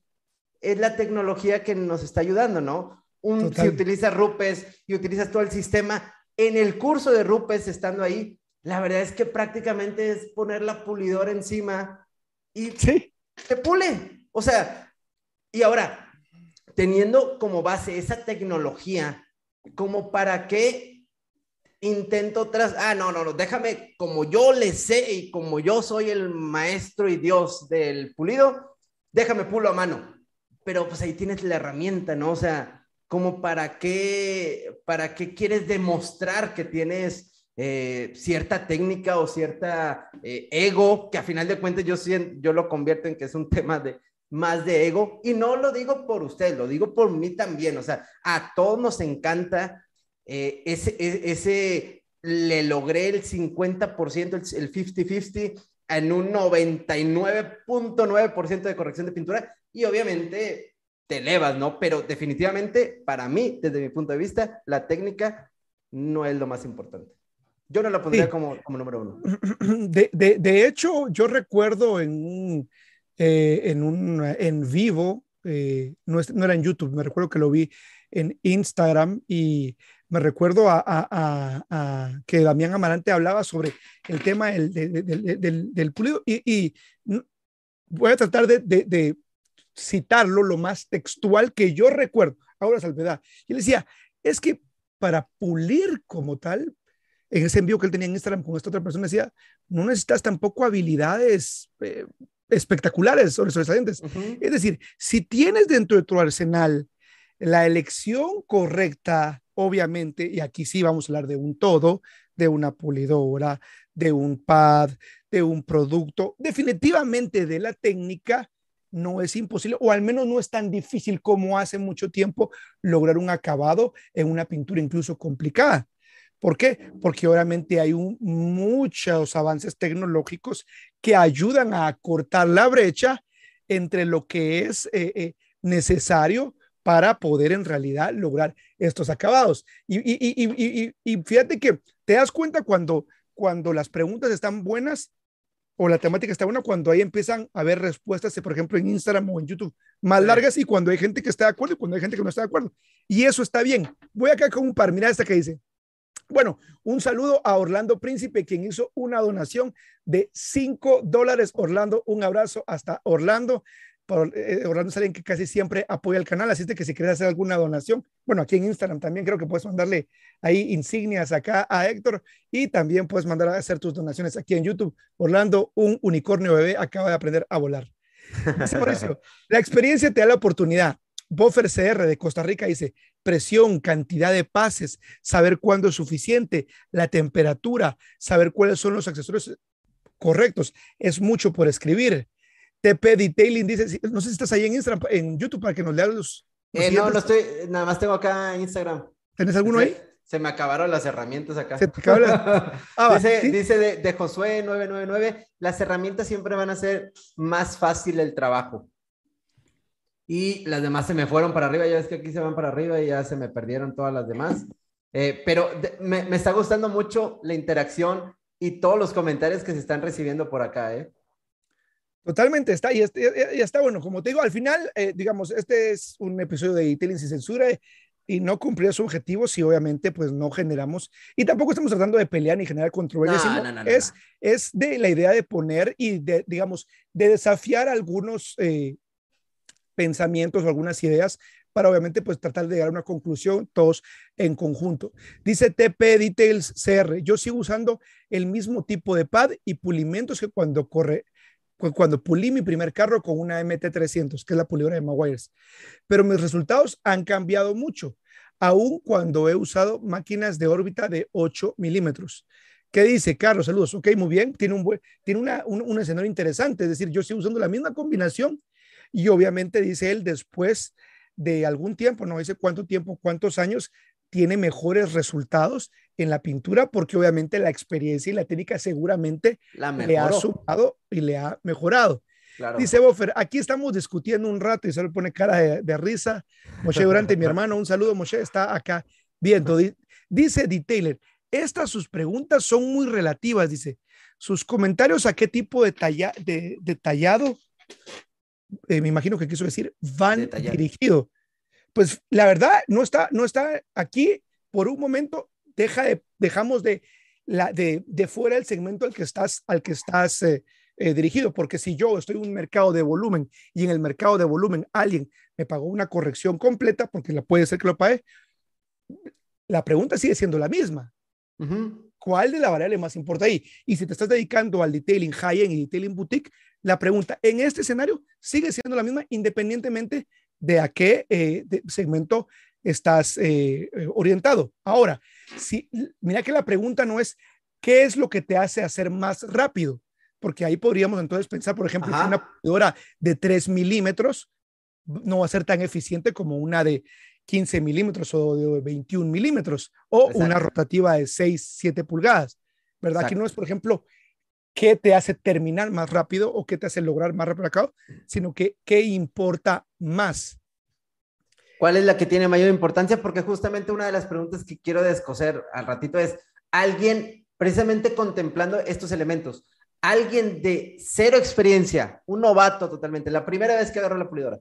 es la tecnología que nos está ayudando, ¿no? Un, si utilizas Rupes y utilizas todo el sistema, en el curso de Rupes, estando ahí, la verdad es que prácticamente es poner la pulidora encima y ¿Sí? te pule. O sea, y ahora, teniendo como base esa tecnología, como para qué intento tras, ah, no, no, no, déjame, como yo le sé y como yo soy el maestro y Dios del pulido, déjame pulo a mano. Pero pues ahí tienes la herramienta, ¿no? O sea, como para qué, para qué quieres demostrar que tienes eh, cierta técnica o cierta eh, ego, que a final de cuentas yo, yo lo convierto en que es un tema de más de ego. Y no lo digo por usted, lo digo por mí también. O sea, a todos nos encanta eh, ese, e, ese, le logré el 50%, el 50-50 en un 99.9% de corrección de pintura y obviamente te elevas, ¿no? Pero definitivamente para mí, desde mi punto de vista, la técnica no es lo más importante. Yo no la pondría como, como, número uno. De, de, de, hecho, yo recuerdo en un, eh, en, un en vivo, eh, no, no, era en YouTube, me recuerdo que lo vi en Instagram y me recuerdo a, que Damián Amarante hablaba sobre el tema del, del, pulido y, voy a tratar de, citarlo lo más textual que yo recuerdo. Ahora, salvedad. Y él decía, es que para pulir como tal, en ese envío que él tenía en Instagram con esta otra persona, decía, no necesitas tampoco habilidades eh, espectaculares o sobresalientes. Es decir, si tienes dentro de tu arsenal la elección correcta obviamente, y aquí sí vamos a hablar de un todo, de una pulidora, de un pad, de un producto, definitivamente de la técnica, no es imposible, o al menos no es tan difícil como hace mucho tiempo lograr un acabado en una pintura incluso complicada. ¿Por qué? Porque obviamente hay muchos avances tecnológicos que ayudan a cortar la brecha entre lo que es eh, eh, necesario para poder en realidad lograr estos acabados. Y, fíjate que te das cuenta cuando, cuando las preguntas están buenas o la temática está buena, cuando ahí empiezan a haber respuestas, por ejemplo, en Instagram o en YouTube, más largas y cuando hay gente que está de acuerdo y cuando hay gente que no está de acuerdo. Y eso está bien. Voy acá con un par, mira esta que dice. Bueno, un saludo a Orlando Príncipe, quien hizo una donación de 5 dólares. Orlando, un abrazo hasta Orlando. Eh, Orlando es que casi siempre apoya el canal, así es que si quieres hacer alguna donación, bueno, aquí en Instagram también creo que puedes mandarle ahí insignias acá a Héctor y también puedes mandar a hacer tus donaciones aquí en YouTube. Orlando, un unicornio bebé, acaba de aprender a volar. la experiencia te da la oportunidad. Buffer CR de Costa Rica dice, presión, cantidad de pases, saber cuándo es suficiente, la temperatura, saber cuáles son los accesorios correctos. Es mucho por escribir. TP Detailing dice, no sé si estás ahí en Instagram, en YouTube para que nos leas los. eh, no, no estoy, nada más tengo acá en Instagram. ¿Tienes alguno ahí? Se me acabaron las herramientas acá. ¿Se te ah, dice, dice de, de, Josué 999, las herramientas siempre van a ser más fácil el trabajo. Y las demás se me fueron para arriba, ya ves que aquí se van para arriba y ya se me perdieron todas las demás. Eh, pero me, me está gustando mucho la interacción y todos los comentarios que se están recibiendo por acá, ¿eh? Totalmente, está, y está, y está bueno. Como te digo, al final, eh, digamos, este es un episodio de Detailing sin censura y no cumplió su objetivo si obviamente pues no generamos, y tampoco estamos tratando de pelear ni generar controversia, es, es de la idea de poner y de, digamos, de desafiar algunos eh, pensamientos o algunas ideas para obviamente pues tratar de llegar a una conclusión todos en conjunto. Dice TP Details CR, yo sigo usando el mismo tipo de pad y pulimentos que cuando corre, cuando pulí mi primer carro con una MT300, que es la pulidora de Maguires. Pero mis resultados han cambiado mucho, aun cuando he usado máquinas de órbita de 8 milímetros. ¿Qué dice Carlos? Saludos. Ok, muy bien. Tiene, un, buen, tiene una, un, un, escenario interesante. Es decir, yo estoy usando la misma combinación y obviamente dice él, después de algún tiempo, no dice cuánto tiempo, cuántos años, tiene mejores resultados en la pintura porque obviamente la experiencia y la técnica seguramente le ha sumado y le ha mejorado. Dice Bofer, aquí estamos discutiendo un rato y se le pone cara de, risa. Moshe Durante, mi hermano, un saludo, Moshe está acá viendo. Dice D. Taylor, estas sus preguntas son muy relativas, dice. Sus comentarios a qué tipo de, talla, de detallado, eh, me imagino que quiso decir, van dirigido. Pues la verdad, no está, no está aquí por un momento, deja de, dejamos de, la, de, de fuera el segmento al que estás, al que estás eh, eh, dirigido, porque si yo estoy en un mercado de volumen y en el mercado de volumen alguien me pagó una corrección completa, porque la puede ser que lo pague, la pregunta sigue siendo la misma. ¿Cuál de la variable más importa ahí? Y si te estás dedicando al detailing high-end y detailing boutique, la pregunta en este escenario sigue siendo la misma independientemente de a qué eh, segmento estás eh, orientado. Ahora, si, mira que la pregunta no es qué es lo que te hace hacer más rápido, porque ahí podríamos entonces pensar, por ejemplo, que una pulidora de 3 milímetros no va a ser tan eficiente como una de 15 milímetros o de 21 milímetros o una rotativa de 6, 7 pulgadas, ¿verdad? Aquí no es, por ejemplo, qué te hace terminar más rápido o qué te hace lograr más rápido acá, sino que qué importa más. ¿Cuál es la que tiene mayor importancia? Porque justamente una de las preguntas que quiero descoser al ratito es, alguien precisamente contemplando estos elementos, alguien de cero experiencia, un novato totalmente, la primera vez que agarró la pulidora,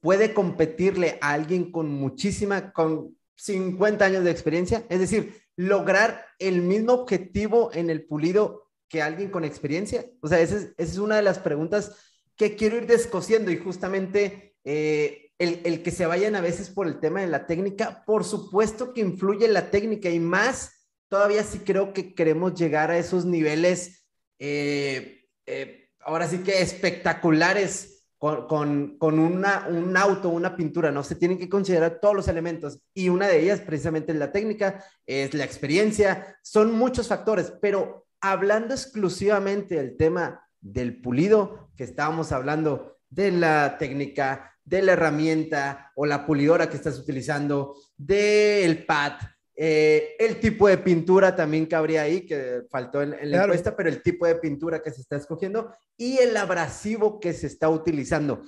puede competirle a alguien con muchísima, con 50 años de experiencia, es decir, lograr el mismo objetivo en el pulido que alguien con experiencia. O sea, esa es, una de las preguntas que quiero ir descosiendo y justamente eh, el, el, que se vayan a veces por el tema de la técnica, por supuesto que influye la técnica y más, todavía sí creo que queremos llegar a esos niveles eh, eh, ahora sí que espectaculares con, con, una, un auto, una pintura, ¿no? Se tienen que considerar todos los elementos y una de ellas precisamente es la técnica, es la experiencia, son muchos factores, pero hablando exclusivamente del tema del pulido, que estábamos hablando de la técnica, de la herramienta o la pulidora que estás utilizando, del pad, eh, el tipo de pintura también cabría ahí, que faltó en, la encuesta, pero el tipo de pintura que se está escogiendo y el abrasivo que se está utilizando.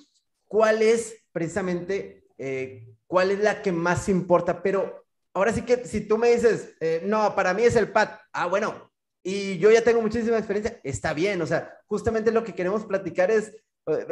¿Cuál es precisamente, eh, cuál es la que más importa? Pero ahora sí que si tú me dices, eh, no, para mí es el pad, ah, bueno, y yo ya tengo muchísima experiencia, está bien, o sea, justamente lo que queremos platicar es,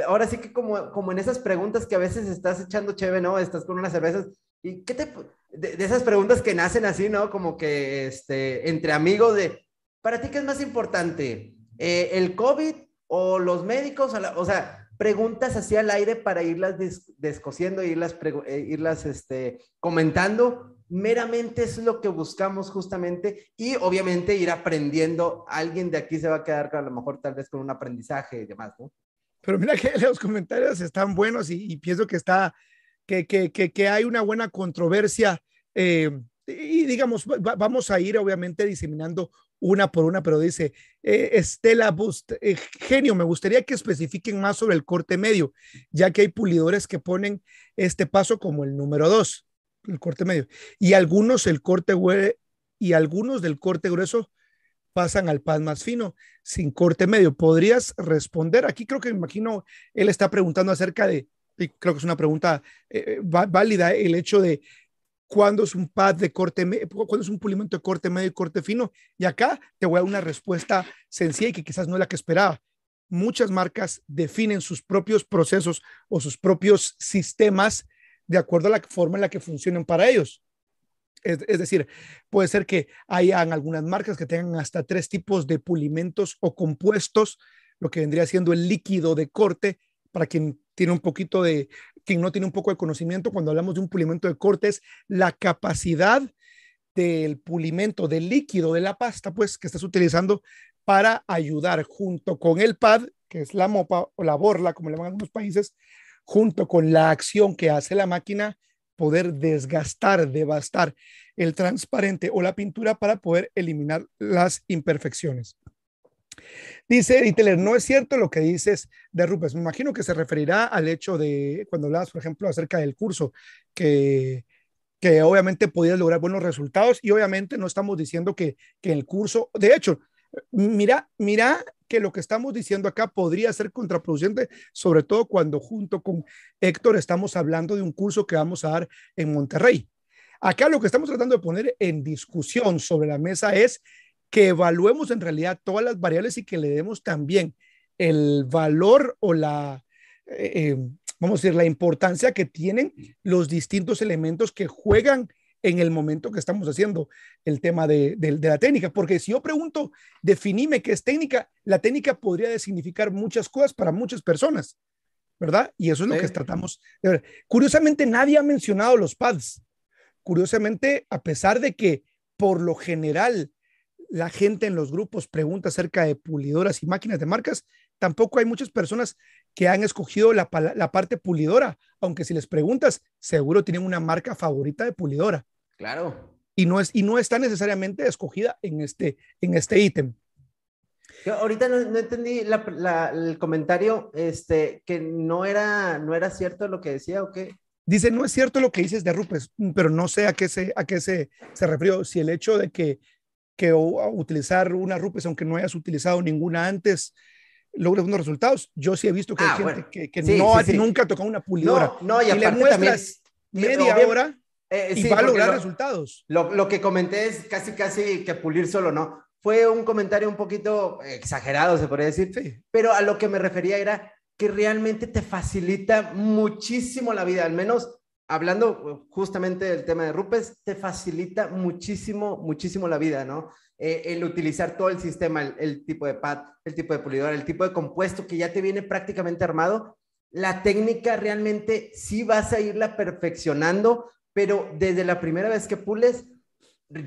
ahora sí que como, como en esas preguntas que a veces estás echando chévere, ¿no? Estás con unas cervezas ¿Y qué te, de, esas preguntas que nacen así, ¿no? Como que, este, entre amigos de, ¿para ti qué es más importante? Eh, ¿El COVID o los médicos? O, sea, preguntas así al aire para irlas descosiendo, irlas, eh, irlas este, comentando. Meramente es lo que buscamos justamente y obviamente ir aprendiendo. Alguien de aquí se va a quedar a lo mejor tal vez con un aprendizaje y demás, ¿no? Pero mira que los comentarios están buenos y pienso que está que, hay una buena controversia. Eh, y digamos, vamos a ir obviamente diseminando una por una, pero dice eh, Estela Bust, eh, genio, me gustaría que especifiquen más sobre el corte medio, ya que hay pulidores que ponen este paso como el número dos, el corte medio, y algunos el corte y algunos del corte grueso pasan al pan más fino sin corte medio. ¿Podrías responder? Aquí creo que me imagino él está preguntando acerca de y creo que es una pregunta eh, válida, el hecho de cuándo es un pad de corte, cuándo es un pulimento de corte medio y corte fino. Y acá te voy a dar una respuesta sencilla y que quizás no es la que esperaba. Muchas marcas definen sus propios procesos o sus propios sistemas de acuerdo a la forma en la que funcionan para ellos. Es, es, decir, puede ser que hayan algunas marcas que tengan hasta tres tipos de pulimentos o compuestos, lo que vendría siendo el líquido de corte, para quien tiene un poquito de, quien no tiene un poco de conocimiento, cuando hablamos de un pulimento de cortes, la capacidad del pulimento, del líquido, de la pasta, pues, que estás utilizando para ayudar junto con el pad, que es la mopa o la borla, como le llaman algunos países, junto con la acción que hace la máquina, poder desgastar, devastar el transparente o la pintura para poder eliminar las imperfecciones. Dice Ditler, no es cierto lo que dices de Rupes. Me imagino que se referirá al hecho de cuando hablabas, por ejemplo, acerca del curso, que, que obviamente podías lograr buenos resultados y obviamente no estamos diciendo que, que el curso, de hecho, mira, mira que lo que estamos diciendo acá podría ser contraproducente, sobre todo cuando junto con Héctor estamos hablando de un curso que vamos a dar en Monterrey. Acá lo que estamos tratando de poner en discusión sobre la mesa es que evaluemos en realidad todas las variables y que le demos también el valor o la, eh, eh, vamos a decir, la importancia que tienen los distintos elementos que juegan en el momento que estamos haciendo el tema de, la técnica. Porque si yo pregunto, definime qué es técnica, la técnica podría significar muchas cosas para muchas personas, ¿verdad? Y eso es lo que tratamos de ver. Curiosamente, nadie ha mencionado los pads. Curiosamente, a pesar de que por lo general la gente en los grupos pregunta acerca de pulidoras y máquinas de marcas, tampoco hay muchas personas que han escogido la, parte pulidora, aunque si les preguntas, seguro tienen una marca favorita de pulidora. Claro. Y no, es, y no está necesariamente escogida en este, en este ítem. Yo ahorita no, entendí el comentario, este, que no era, no era cierto lo que decía o qué. Dice, no es cierto lo que dices de Rupes, pero no sé a qué se, a qué se, se refirió. Si el hecho de que que utilizar una Rupes, aunque no hayas utilizado ninguna antes, logres unos resultados. Yo sí he visto que hay ah, gente que, no ha nunca tocado una pulidora. No, y, le muestras media hora eh, y va a lograr resultados. Lo, lo, que comenté es casi, casi que pulir solo, ¿no? Fue un comentario un poquito exagerado, se podría decir, pero a lo que me refería era que realmente te facilita muchísimo la vida, al menos hablando justamente del tema de Rupes, te facilita muchísimo, muchísimo la vida, ¿no? Eh, el utilizar todo el sistema, el, tipo de pad, el tipo de pulidora, el tipo de compuesto que ya te viene prácticamente armado, la técnica realmente sí vas a irla perfeccionando, pero desde la primera vez que pules,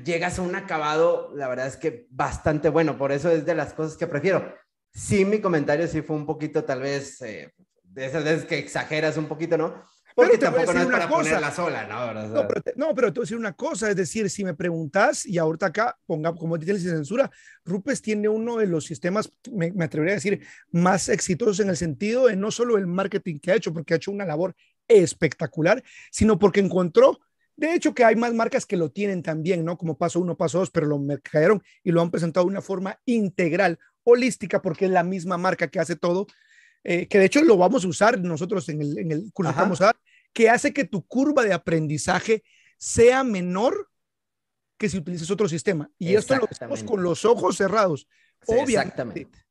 llegas a un acabado, la verdad es que bastante bueno, por eso es de las cosas que prefiero. Sí, mi comentario sí fue un poquito tal vez, eh, de esas veces que exageras un poquito, ¿no? Porque tampoco no es para cosa. ponerla sola, ¿no? no, pero te, no, pero te voy a decir una cosa, es decir, si me preguntas, y ahorita acá, ponga como dice la censura, Rupes tiene uno de los sistemas, me, me, atrevería a decir, más exitosos en el sentido de no solo el marketing que ha hecho, porque ha hecho una labor espectacular, sino porque encontró, de hecho, que hay más marcas que lo tienen también, ¿no? Como paso uno, paso dos, pero lo mercadearon y lo han presentado de una forma integral, holística, porque es la misma marca que hace todo eh, que de hecho lo vamos a usar nosotros en el, en el curso que vamos a dar, que hace que tu curva de aprendizaje sea menor que si utilizas otro sistema. Y esto lo hacemos con los ojos cerrados. Obviamente, Exactamente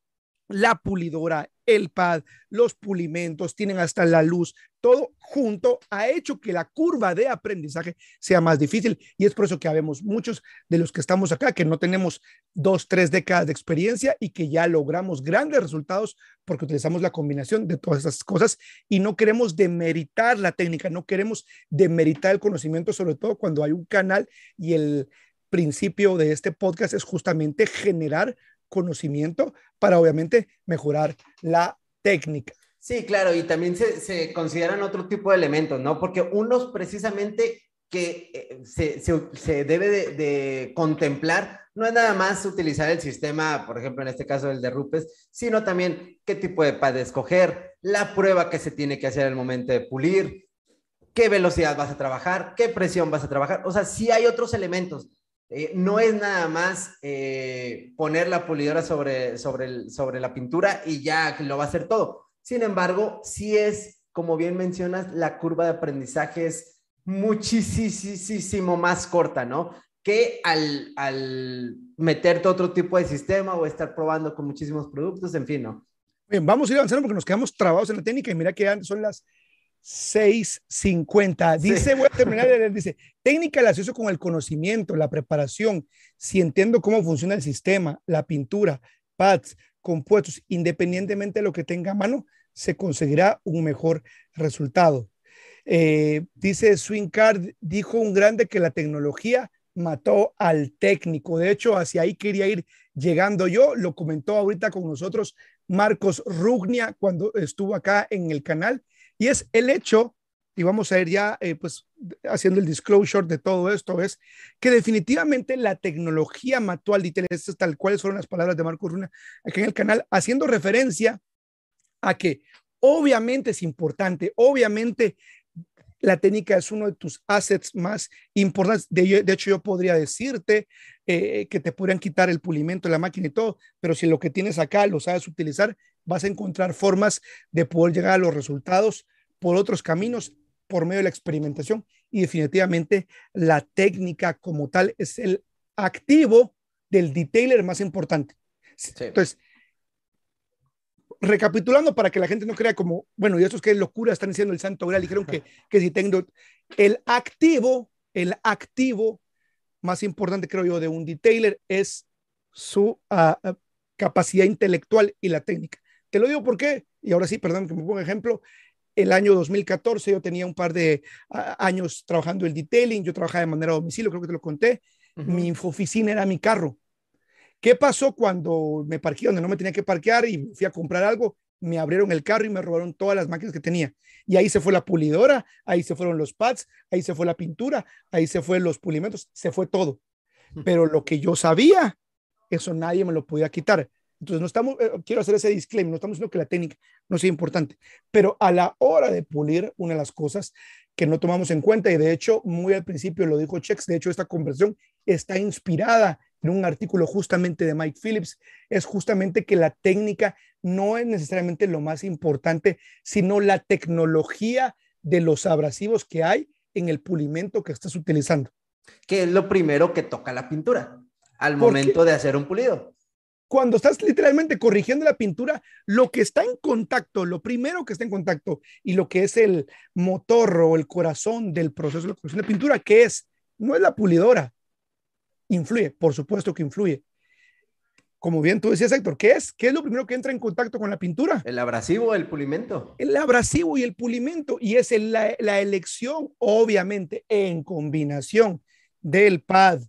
la pulidora, el pad, los pulimentos, tienen hasta la luz, todo junto ha hecho que la curva de aprendizaje sea más difícil. Y es por eso que habemos muchos de los que estamos acá que no tenemos dos, tres décadas de experiencia y que ya logramos grandes resultados porque utilizamos la combinación de todas esas cosas y no queremos demeritar la técnica, no queremos demeritar el conocimiento, sobre todo cuando hay un canal y el principio de este podcast es justamente generar conocimiento para obviamente mejorar la técnica. Sí, claro, y también se, consideran otro tipo de elementos, ¿no? Porque unos precisamente que eh, se, debe de, contemplar no es nada más utilizar el sistema, por ejemplo, en este caso el de Rupes, sino también qué tipo de pad escoger, la prueba que se tiene que hacer al momento de pulir, qué velocidad vas a trabajar, qué presión vas a trabajar. O sea, sí hay otros elementos. Eh, no es nada más eh, poner la pulidora sobre, sobre, sobre la pintura y ya lo va a hacer todo. Sin embargo, sí es, como bien mencionas, la curva de aprendizaje es muchísimo más corta, ¿no? Que al, al meterte otro tipo de sistema o estar probando con muchísimos productos, en fin, ¿no? Bien, vamos a ir avanzando porque nos quedamos trabados en la técnica y mira que son las 650. Dice, voy a terminar, dice, técnica la asocio con el conocimiento, la preparación, si entiendo cómo funciona el sistema, la pintura, pads, compuestos, independientemente de lo que tenga a mano, se conseguirá un mejor resultado. Eh, dice Swing Card, dijo un grande que la tecnología mató al técnico. De hecho, hacia ahí quería ir llegando yo. Lo comentó ahorita con nosotros Marcos Rugnia cuando estuvo acá en el canal y es el hecho y vamos a ir ya eh, pues haciendo el disclosure de todo esto, es que definitivamente la tecnología actual de es tal cuales fueron las palabras de Marco Runa aquí en el canal, haciendo referencia a que obviamente es importante, obviamente la técnica es uno de tus assets más importantes. De, hecho, yo podría decirte eh, que te podrían quitar el pulimento de la máquina y todo, pero si lo que tienes acá lo sabes utilizar, vas a encontrar formas de poder llegar a los resultados por otros caminos, por medio de la experimentación y definitivamente la técnica como tal es el activo del detailer más importante. Entonces, recapitulando para que la gente no crea como, bueno, y estos que locura están diciendo el santo grial, dijeron que, que si tengo el activo, el activo más importante, creo yo, de un detailer es su ah, ah, capacidad intelectual y la técnica. Te lo digo porque, y ahora sí, perdón que me ponga ejemplo, el año 2014 yo tenía un par de años trabajando el detailing, yo trabajaba de manera a domicilio, creo que te lo conté, mi oficina era mi carro. ¿Qué pasó cuando me parqué donde no me tenía que parquear y fui a comprar algo? Me abrieron el carro y me robaron todas las máquinas que tenía. Y ahí se fue la pulidora, ahí se fueron los pads, ahí se fue la pintura, ahí se fue los pulimentos, se fue todo. Pero lo que yo sabía, eso nadie me lo podía quitar. Entonces, no estamos, eh, quiero hacer ese disclaimer, no estamos diciendo que la técnica no sea importante, pero a la hora de pulir, una de las cosas que no tomamos en cuenta, y de hecho, muy al principio lo dijo Chex, de hecho, esta conversión está inspirada en un artículo justamente de Mike Phillips, es justamente que la técnica no es necesariamente lo más importante, sino la tecnología de los abrasivos que hay en el pulimento que estás utilizando. Que es lo primero que toca la pintura al momento de hacer un pulido. Cuando estás literalmente corrigiendo la pintura, lo que está en contacto, lo primero que está en contacto y lo que es el motor o el corazón del proceso de la pintura, que es, no es la pulidora, influye, por supuesto que influye. Como bien tú decías, Héctor, ¿qué es? ¿Qué es lo primero que entra en contacto con la pintura? El abrasivo, el pulimento. El abrasivo y el pulimento. Y es la, la elección, obviamente, en combinación del pad,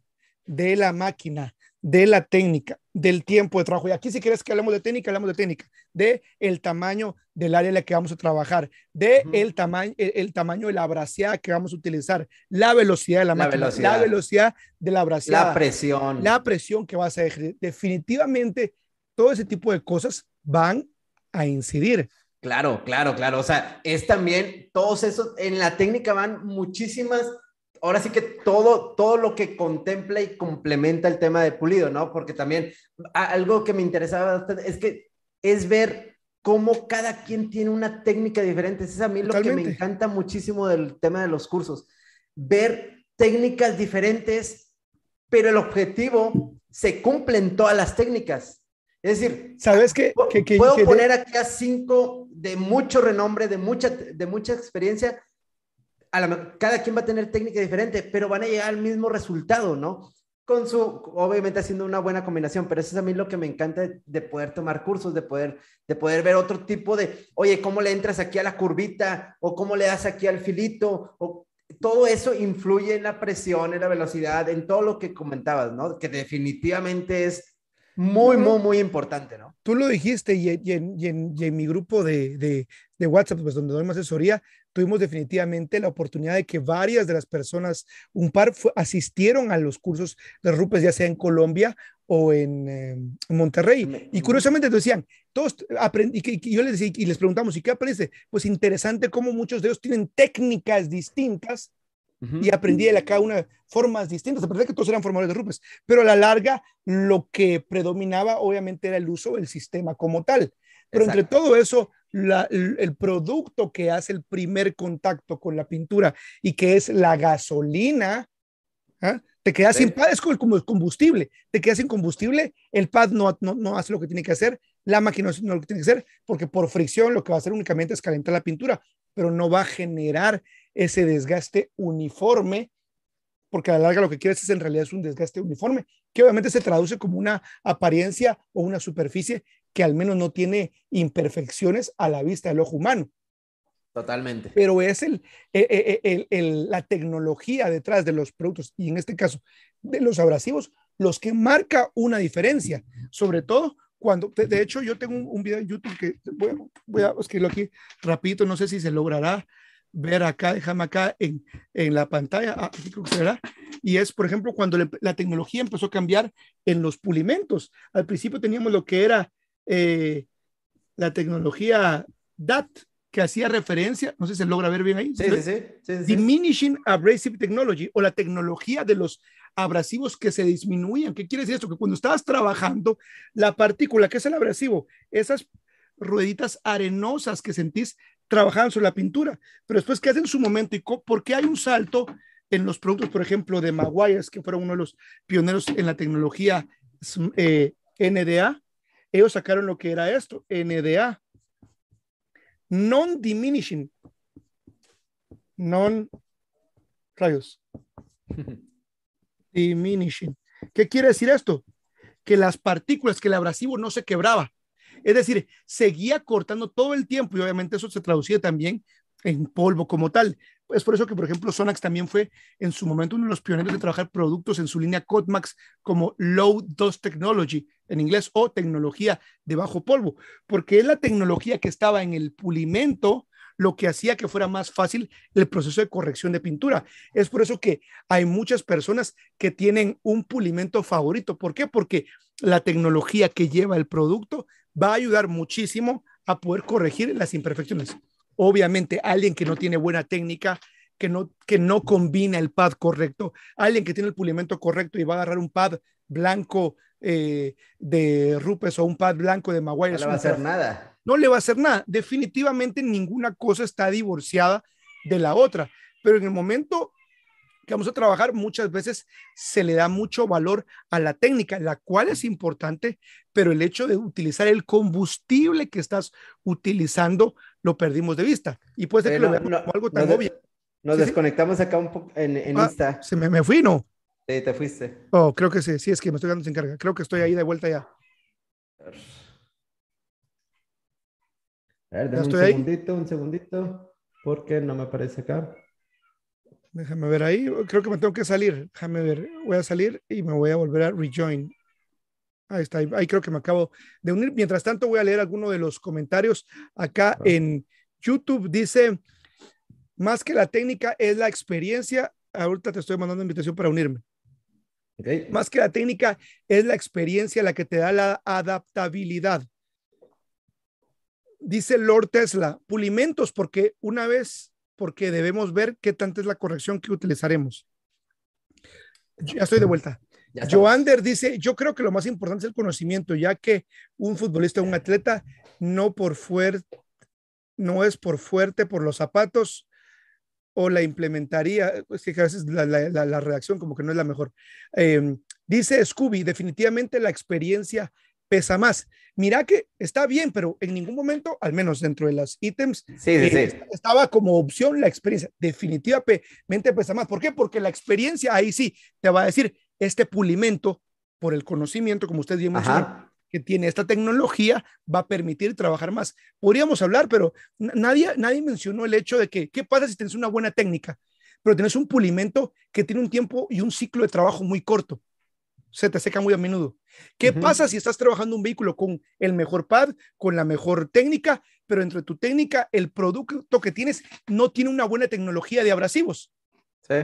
de la máquina, de la técnica, del tiempo de trabajo. Y aquí si quieres que hablemos de técnica, hablamos de técnica, de el tamaño del área en la que vamos a trabajar, de el, tamaño, el, tamaño de la braseada que vamos a utilizar, la velocidad de la, máquina, la velocidad de la braseada, la presión, la presión que vas a ejercer. Definitivamente, todo ese tipo de cosas van a incidir. Claro, claro, claro. O sea, es también todos esos, en la técnica van muchísimas ahora sí que todo, todo lo que contempla y complementa el tema de pulido, ¿no? Porque también algo que me interesaba bastante es que es ver cómo cada quien tiene una técnica diferente. Es a mí lo que me encanta muchísimo del tema de los cursos. Ver técnicas diferentes, pero el objetivo se cumple en todas las técnicas. Es decir, ¿sabes qué? Que, puedo poner aquí a cinco de mucho renombre, de mucha, de mucha experiencia, cada quien va a tener técnica diferente, pero van a llegar al mismo resultado, ¿no? Con su, obviamente haciendo una buena combinación, pero eso es a mí lo que me encanta de, poder tomar cursos, de poder, de poder ver otro tipo de, oye, ¿cómo le entras aquí a la curvita? ¿O cómo le das aquí al filito? O, todo eso influye en la presión, en la velocidad, en todo lo que comentabas, ¿no? Que definitivamente es muy, muy, muy importante, ¿no? Tú lo dijiste y, en, mi grupo de, de, de, WhatsApp, pues donde doy más asesoría, tuvimos definitivamente la oportunidad de que varias de las personas, un par asistieron a los cursos de Rupes, ya sea en Colombia o en, eh, Monterrey. Y curiosamente decían, todos aprendí, y, yo les decía, y les preguntamos, ¿y qué aprendiste? Pues interesante cómo muchos de ellos tienen técnicas distintas y aprendí de cada una formas distintas. A pesar de que todos eran formadores de rupes, pero a la larga lo que predominaba obviamente era el uso del sistema como tal. Pero entre todo eso, el, producto que hace el primer contacto con la pintura y que es la gasolina, ¿ah? te quedas sin pad, es como el combustible, te quedas sin combustible, el pad no, no, no hace lo que tiene que hacer, la máquina no hace lo que tiene que hacer, porque por fricción lo que va a hacer únicamente es calentar la pintura, pero no va a generar ese desgaste uniforme, porque a la larga lo que quieres es en realidad es un desgaste uniforme, que obviamente se traduce como una apariencia o una superficie que al menos no tiene imperfecciones a la vista del ojo humano. Totalmente. Pero es el, e, e, e, el, la tecnología detrás de los productos y en este caso de los abrasivos, los que marca una diferencia, sobre todo cuando, de, hecho yo tengo un, video en YouTube que voy a, voy a escribirlo aquí rapidito, no sé si se logrará ver acá, déjame acá en, en la pantalla, ah, creo que se verá, y es, por ejemplo, cuando la tecnología empezó a cambiar en los pulimentos. Al principio teníamos lo que era eh, la tecnología DAT, que hacía referencia, no sé si se logra ver bien ahí. Sí, sí, sí, Diminishing Abrasive Technology o la tecnología de los abrasivos que se disminuían. ¿Qué quiere decir esto? Que cuando estabas trabajando, la partícula, que es el abrasivo, esas rueditas arenosas que sentís trabajaban sobre la pintura, pero después, ¿qué hacen en su momento? ¿Y por qué hay un salto en los productos, por ejemplo, de Maguires, que fueron uno de los pioneros en la tecnología eh, NDA? Ellos sacaron lo que era esto, NDA, non-diminishing, non, rayos, diminishing. ¿Qué quiere decir esto? Que las partículas, que el abrasivo no se quebraba. Es decir, seguía cortando todo el tiempo y obviamente eso se traducía también en polvo como tal. Es por eso que, por ejemplo, Sonax también fue en su momento uno de los pioneros de trabajar productos en su línea Codemax como Low Dust Technology en inglés o tecnología de bajo polvo, porque es la tecnología que estaba en el pulimento lo que hacía que fuera más fácil el proceso de corrección de pintura. Es por eso que hay muchas personas que tienen un pulimento favorito. ¿Por qué? Porque la tecnología que lleva el producto va a ayudar muchísimo a poder corregir las imperfecciones. Obviamente, alguien que no tiene buena técnica, que no, que no combina el pad correcto, alguien que tiene el pulimento correcto y va a agarrar un pad blanco eh, de Rupes o un pad blanco de Maguire. No le va a hacer nada. No le va a hacer nada. Definitivamente ninguna cosa está divorciada de la otra. Pero en el momento que vamos a trabajar, muchas veces se le da mucho valor a la técnica, la cual es importante, pero el hecho de utilizar el combustible que estás utilizando lo perdimos de vista. Y puede ser que lo veamos como algo tan obvio. Nos desconectamos acá un poco en, en ah, Insta. Se me, me fui, ¿no? Sí, te fuiste. Oh, creo que sí, sí, es que me estoy dando sin carga. Creo que estoy ahí de vuelta ya. A ver, dame un segundito, un segundito, porque no me aparece acá. Déjame ver ahí. Creo que me tengo que salir. Déjame ver. Voy a salir y me voy a volver a rejoin. Ahí está. Ahí creo que me acabo de unir. Mientras tanto, voy a leer alguno de los comentarios acá en YouTube. Dice, más que la técnica es la experiencia. Ahorita te estoy mandando invitación para unirme. Más que la técnica es la experiencia la que te da la adaptabilidad. Dice Lord Tesla, pulimentos, porque una vez porque debemos ver qué tanta es la corrección que utilizaremos. Ya estoy de vuelta. Joander dice, yo creo que lo más importante es el conocimiento, ya que un futbolista, un atleta, no por fuerte, no es por fuerte por los zapatos o la implementaría, es que a veces la, la, redacción como que no es la mejor. Em, dice Scooby, definitivamente la experiencia pesa más. Mira que está bien, pero en ningún momento, al menos dentro de las ítems, eh, estaba como opción la experiencia. Definitivamente pesa más. ¿Por qué? Porque la experiencia ahí sí te va a decir este pulimento por el conocimiento, como usted bien mencionó, que tiene esta tecnología, va a permitir trabajar más. Podríamos hablar, pero nadie, nadie mencionó el hecho de que, ¿qué pasa si tienes una buena técnica? Pero tienes un pulimento que tiene un tiempo y un ciclo de trabajo muy corto se te seca muy a menudo. ¿Qué pasa si estás trabajando un vehículo con el mejor pad, con la mejor técnica, pero entre tu técnica, el producto que tienes no tiene una buena tecnología de abrasivos?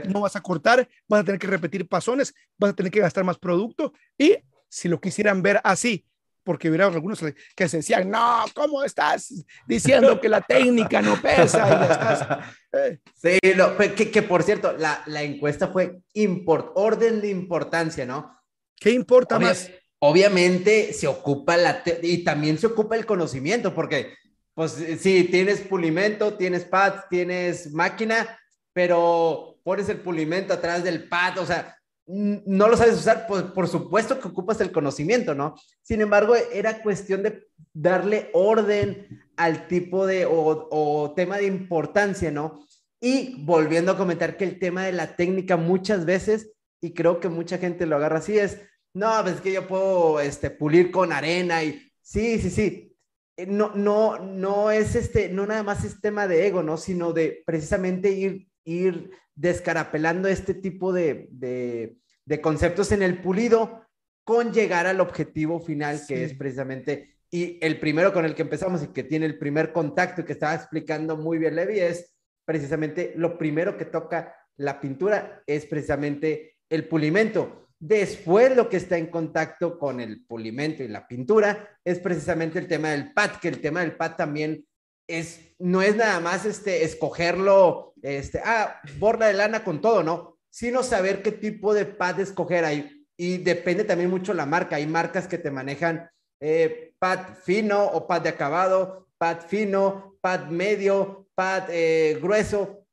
No vas a cortar, vas a tener que repetir pasones, vas a tener que gastar más producto y si lo quisieran ver así, porque hubiera algunos que se decían, no, ¿cómo estás diciendo que la técnica no pesa? Eh. Sí, que, que, por cierto, la, la encuesta fue import, orden de importancia, ¿no? ¿Qué importa más? Obviamente se ocupa la y también se ocupa el conocimiento, porque pues sí, tienes pulimento, tienes pad, tienes máquina, pero pones el pulimento atrás del pad, o sea, no lo sabes usar, pues por supuesto que ocupas el conocimiento, ¿no? Sin embargo, era cuestión de darle orden al tipo de o, tema de importancia, ¿no? Y volviendo a comentar que el tema de la técnica muchas veces, y creo que mucha gente lo agarra así, es, no, pues es que yo puedo este, pulir con arena y sí, sí, sí. Eh, no, no, no es este, no nada más es tema de ego, ¿no? Sino de precisamente ir, ir descarapelando este tipo de, de, de conceptos en el pulido con llegar al objetivo final, que es precisamente, y el primero con el que empezamos y que tiene el primer contacto y que estaba explicando muy bien Levi es precisamente lo primero que toca la pintura es precisamente el pulimento. Después lo que está en contacto con el pulimento y la pintura es precisamente el tema del pad, que el tema del pad también es, no es nada más este, escogerlo, este, ah, borda de lana con todo, ¿no? Sino saber qué tipo de pad escoger ahí. Y depende también mucho la marca. Hay marcas que te manejan eh, pad fino o pad de acabado, pad fino, pad medio, pad eh, grueso.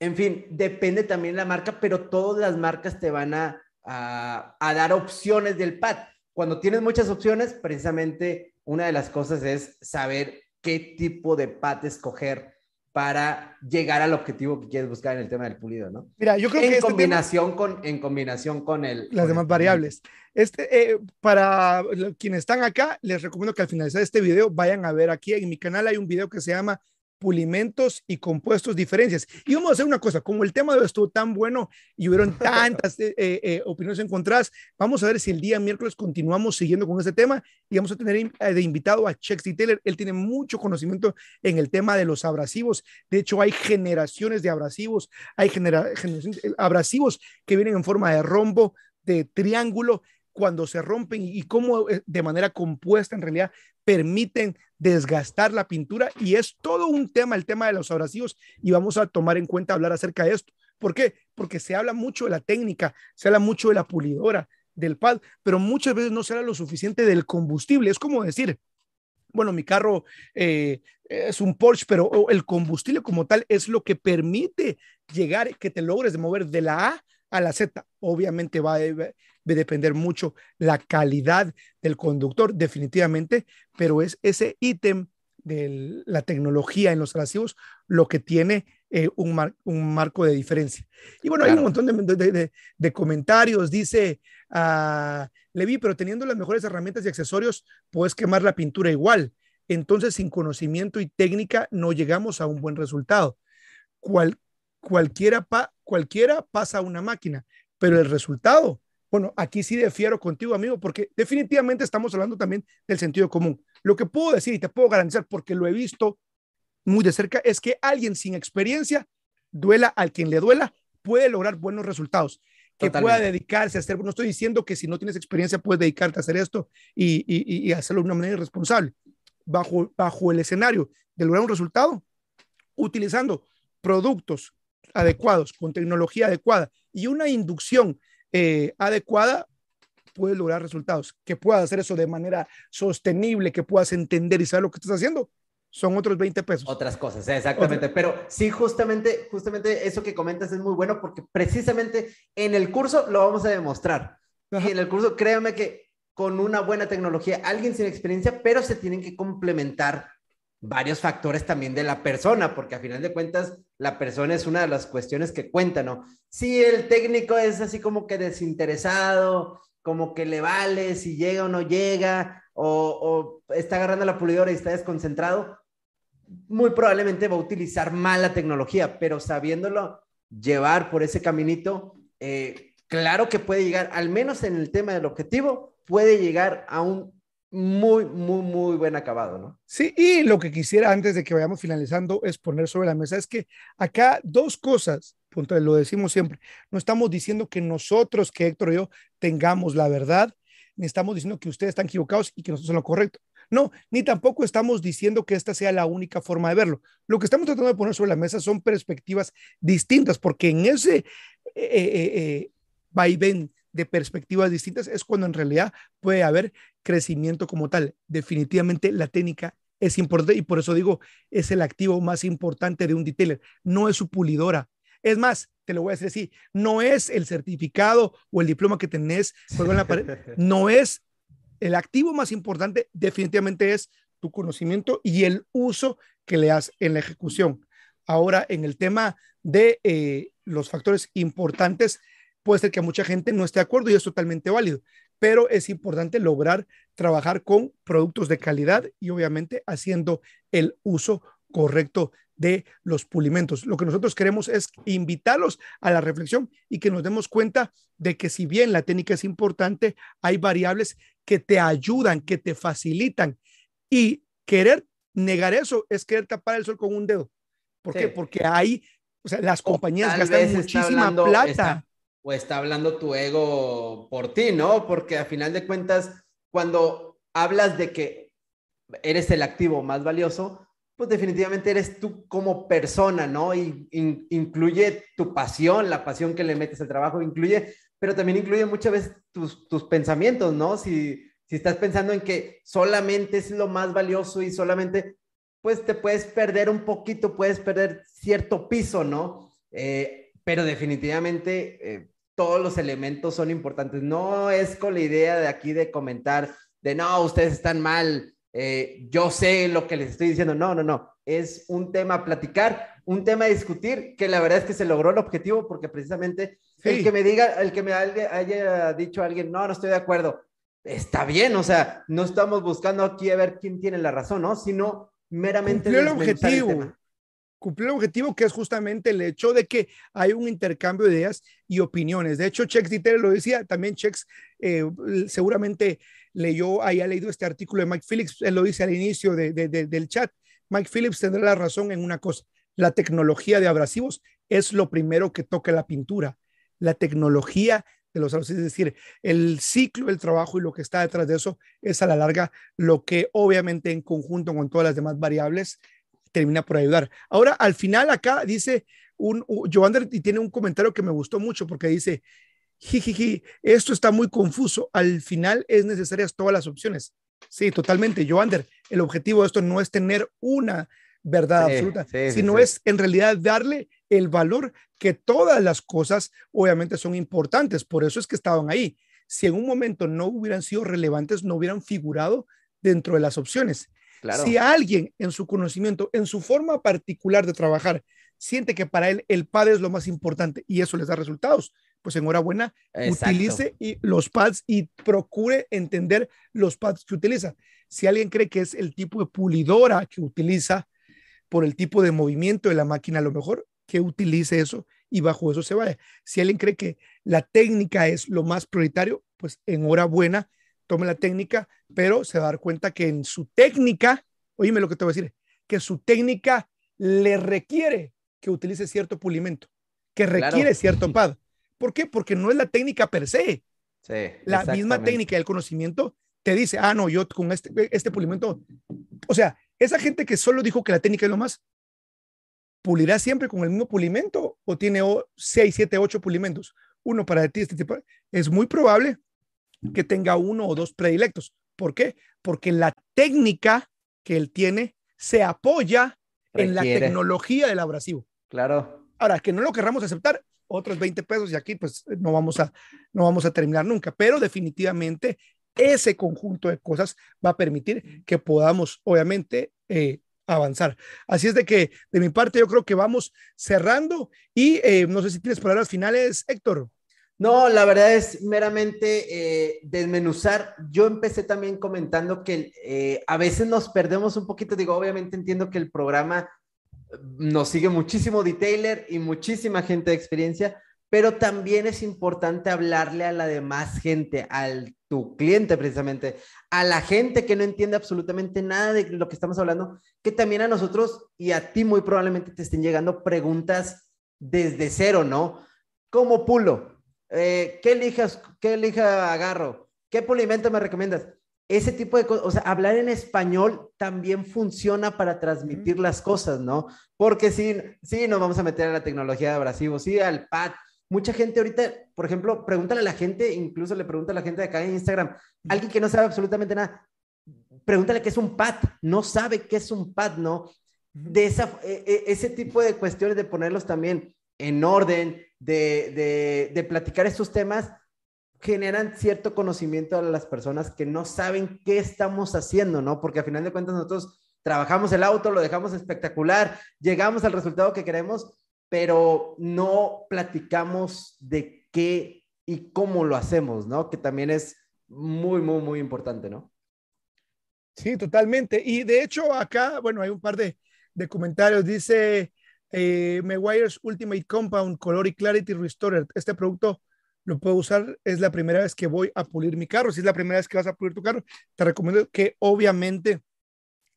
En fin, depende también la marca, pero todas las marcas te van a, a, dar opciones del pad. Cuando tienes muchas opciones, precisamente una de las cosas es saber qué tipo de pad escoger para llegar al objetivo que quieres buscar en el tema del pulido, ¿no? Mira, yo creo en que este combinación con en combinación con el las demás variables. Este eh, para quienes están acá, les recomiendo que al finalizar este video vayan a ver aquí en mi canal hay un video que se llama pulimentos y compuestos diferencias. Y vamos a hacer una cosa, como el tema de hoy estuvo tan bueno y hubieron tantas eh, eh, eh, opiniones encontradas, vamos a ver si el día miércoles continuamos siguiendo con este tema y vamos a tener de invitado a Chexy Taylor. Él tiene mucho conocimiento en el tema de los abrasivos. De hecho, hay generaciones de abrasivos, hay generaciones abrasivos que vienen en forma de rombo, de triángulo cuando se rompen y cómo de manera compuesta en realidad permiten desgastar la pintura y es todo un tema, el tema de los abrasivos y vamos a tomar en cuenta hablar acerca de esto. ¿Por qué? Porque se habla mucho de la técnica, se habla mucho de la pulidora, del pad, pero muchas veces no se habla lo suficiente del combustible. Es como decir, bueno, mi carro eh, es un Porsche, pero el combustible como tal es lo que permite llegar, que te logres mover de la A a la Z. Obviamente va a depender mucho la calidad del conductor, definitivamente, pero es ese ítem de la tecnología en los abrasivos lo que tiene eh, un, un, marco de diferencia. Y bueno, hay un montón de, de, comentarios, dice uh, Levi, pero teniendo las mejores herramientas y accesorios, puedes quemar la pintura igual. Entonces, sin conocimiento y técnica, no llegamos a un buen resultado. Cual, cualquiera, pa, cualquiera pasa a una máquina, pero el resultado, bueno, aquí sí defiero contigo, amigo, porque definitivamente estamos hablando también del sentido común. Lo que puedo decir y te puedo garantizar, porque lo he visto muy de cerca, es que alguien sin experiencia, duela al quien le duela, puede lograr buenos resultados. Que pueda dedicarse a hacer, no estoy diciendo que si no tienes experiencia puedes dedicarte a hacer esto y, y, y hacerlo de una manera irresponsable. Bajo, bajo el escenario de lograr un resultado, utilizando productos adecuados, con tecnología adecuada y una inducción eh, adecuada, puedes lograr resultados. Que puedas hacer eso de manera sostenible, que puedas entender y saber lo que estás haciendo, son otros 20 pesos. Otras cosas, exactamente. Pero sí, justamente, justamente eso que comentas es muy bueno porque precisamente en el curso lo vamos a demostrar. Y en el curso, créame que con una buena tecnología, alguien sin experiencia, pero se tienen que complementar varios factores también de la persona, porque a final de cuentas la persona es una de las cuestiones que cuenta, ¿no? Si el técnico es así como que desinteresado, como que le vale si llega o no llega, o, está agarrando la pulidora y está desconcentrado, muy probablemente va a utilizar mala tecnología, pero sabiéndolo llevar por ese caminito, eh, claro que puede llegar, al menos en el tema del objetivo, puede llegar a un muy, muy, muy buen acabado, ¿no? Sí, y lo que quisiera antes de que vayamos finalizando es poner sobre la mesa es que acá dos cosas, punto, lo decimos siempre, no estamos diciendo que nosotros, que Héctor y yo, tengamos la verdad, ni estamos diciendo que ustedes están equivocados y que nosotros son lo correcto. No, ni tampoco estamos diciendo que esta sea la única forma de verlo. Lo que estamos tratando de poner sobre la mesa son perspectivas distintas, porque en ese eh, eh, eh, vaivén de perspectivas distintas es cuando en realidad puede haber crecimiento como tal. Definitivamente la técnica es importante y por eso digo, es el activo más importante de un detailer, no es su pulidora. Es más, te lo voy a decir así, no es el certificado o el diploma que tenés en la pared, no es el activo más importante, definitivamente es tu conocimiento y el uso que le das en la ejecución. Ahora, en el tema de eh, los factores importantes, puede ser que mucha gente no esté de acuerdo y es totalmente válido, pero es importante lograr trabajar con productos de calidad y obviamente haciendo el uso correcto de los pulimentos. Lo que nosotros queremos es invitarlos a la reflexión y que nos demos cuenta de que si bien la técnica es importante, hay variables que te ayudan, que te facilitan y querer negar eso es querer tapar el sol con un dedo. ¿Por qué? Porque hay, o sea, las compañías gastan muchísima plata. O está hablando tu ego por ti, ¿no? Porque a final de cuentas, cuando hablas de que eres el activo más valioso, pues definitivamente eres tú como persona, ¿no? Y incluye tu pasión, la pasión que le metes al trabajo, incluye, pero también incluye muchas veces tus, tus pensamientos, ¿no? Si, si estás pensando en que solamente es lo más valioso y solamente, pues te puedes perder un poquito, puedes perder cierto piso, ¿no? Eh, pero definitivamente eh, todos los elementos son importantes. No es con la idea de aquí de comentar de no, ustedes están mal, eh, yo sé lo que les estoy diciendo. No, no, no. Es un tema a platicar, un tema a discutir, que la verdad es que se logró el objetivo porque precisamente el que me diga, el que me haya dicho a alguien, no, no estoy de acuerdo, está bien, o sea, no estamos buscando aquí a ver quién tiene la razón, ¿no? Sino meramente... Cumplió el objetivo. Cumplió el objetivo que es justamente el hecho de que hay un intercambio de ideas y opiniones. De hecho, Chex Dieter lo decía, también Chex eh, seguramente leyó, haya leído este artículo de Mike Phillips, él lo dice al inicio del chat, Mike Phillips tendrá la razón en una cosa, la tecnología de abrasivos es lo primero que toca la pintura, la tecnología de los abrasivos, es decir, el ciclo del trabajo y lo que está detrás de eso es a la larga lo que obviamente en conjunto con todas las demás variables termina por ayudar. Ahora, al final acá dice un, Joander y tiene un comentario que me gustó mucho porque dice, jijiji, esto está muy confuso. Al final es necesarias todas las opciones. Sí, totalmente. Joander, el objetivo de esto no es tener una verdad absoluta, sino es en realidad darle el valor que todas las cosas obviamente son importantes. Por eso es que estaban ahí. Si en un momento no hubieran sido relevantes, no hubieran figurado dentro de las opciones. Si alguien en su conocimiento, en su forma particular de trabajar, siente que para él el padre es lo más importante y eso les da resultados, pues enhorabuena, utilice y los pads y procure entender los pads que utiliza. Si alguien cree que es el tipo de pulidora que utiliza por el tipo de movimiento de la máquina, a lo mejor que utilice eso y bajo eso se vaya. Si alguien cree que la técnica es lo más prioritario, pues enhorabuena, tome la técnica, pero se va a dar cuenta que en su técnica, oíme lo que te voy a decir, que su técnica le requiere que utilice cierto pulimento, que requiere cierto pad. ¿Por qué? Porque no es la técnica per se. Sí, la misma técnica y el conocimiento te dice, ah, no, yo con este, este pulimento, o sea, esa gente que solo dijo que la técnica es lo más, ¿pulirá siempre con el mismo pulimento o tiene 6, 7, 8 pulimentos? Uno para ti, este tipo, es muy probable que tenga uno o dos predilectos. ¿Por qué? Porque la técnica que él tiene se apoya en la tecnología del abrasivo. Claro. Ahora, que no lo querramos aceptar, otros 20 pesos y aquí pues no vamos a, no vamos a terminar nunca, pero definitivamente ese conjunto de cosas va a permitir que podamos, obviamente, eh, avanzar. Así es de que de mi parte yo creo que vamos cerrando y eh, no sé si tienes palabras finales, Héctor. No, la verdad es meramente eh, desmenuzar. Yo empecé también comentando que a veces nos perdemos un poquito, digo, obviamente entiendo que el programa nos sigue muchísimo detailer y muchísima gente de experiencia, pero también es importante hablarle a la demás gente, al tu cliente precisamente, a la gente que no entiende absolutamente nada de lo que estamos hablando, que también a nosotros y a ti muy probablemente te estén llegando preguntas desde cero, ¿no? ¿Cómo pulo? Eh, ¿Qué elijas? ¿Qué elija agarro? ¿Qué pulimento me recomiendas? ese tipo de cosas, o sea, hablar en español también funciona para transmitir las cosas, ¿no? Porque sí, sí, nos vamos a meter a la tecnología de abrasivos, sí, al pad. Mucha gente ahorita, por ejemplo, pregúntale a la gente, incluso le pregunta a la gente de acá en Instagram, alguien que no sabe absolutamente nada, pregúntale qué es un pad, no sabe qué es un pad, ¿no? De esa, e, e, ese tipo de cuestiones de ponerlos también en orden, de, de, de platicar estos temas, generan cierto conocimiento a las personas que no saben qué estamos haciendo, ¿no? Porque a final de cuentas nosotros trabajamos el auto, lo dejamos espectacular, llegamos al resultado que queremos, pero no platicamos de qué y cómo lo hacemos, ¿no? Que también es muy, muy, muy importante, ¿no? Sí, totalmente. Y de hecho acá, bueno, hay un par de, comentarios. Dice eh, Meguiar's Ultimate Compound Color y Clarity Restorer. Este producto lo puedo usar. Es la primera vez que voy a pulir mi carro. Si es la primera vez que vas a pulir tu carro, te recomiendo que obviamente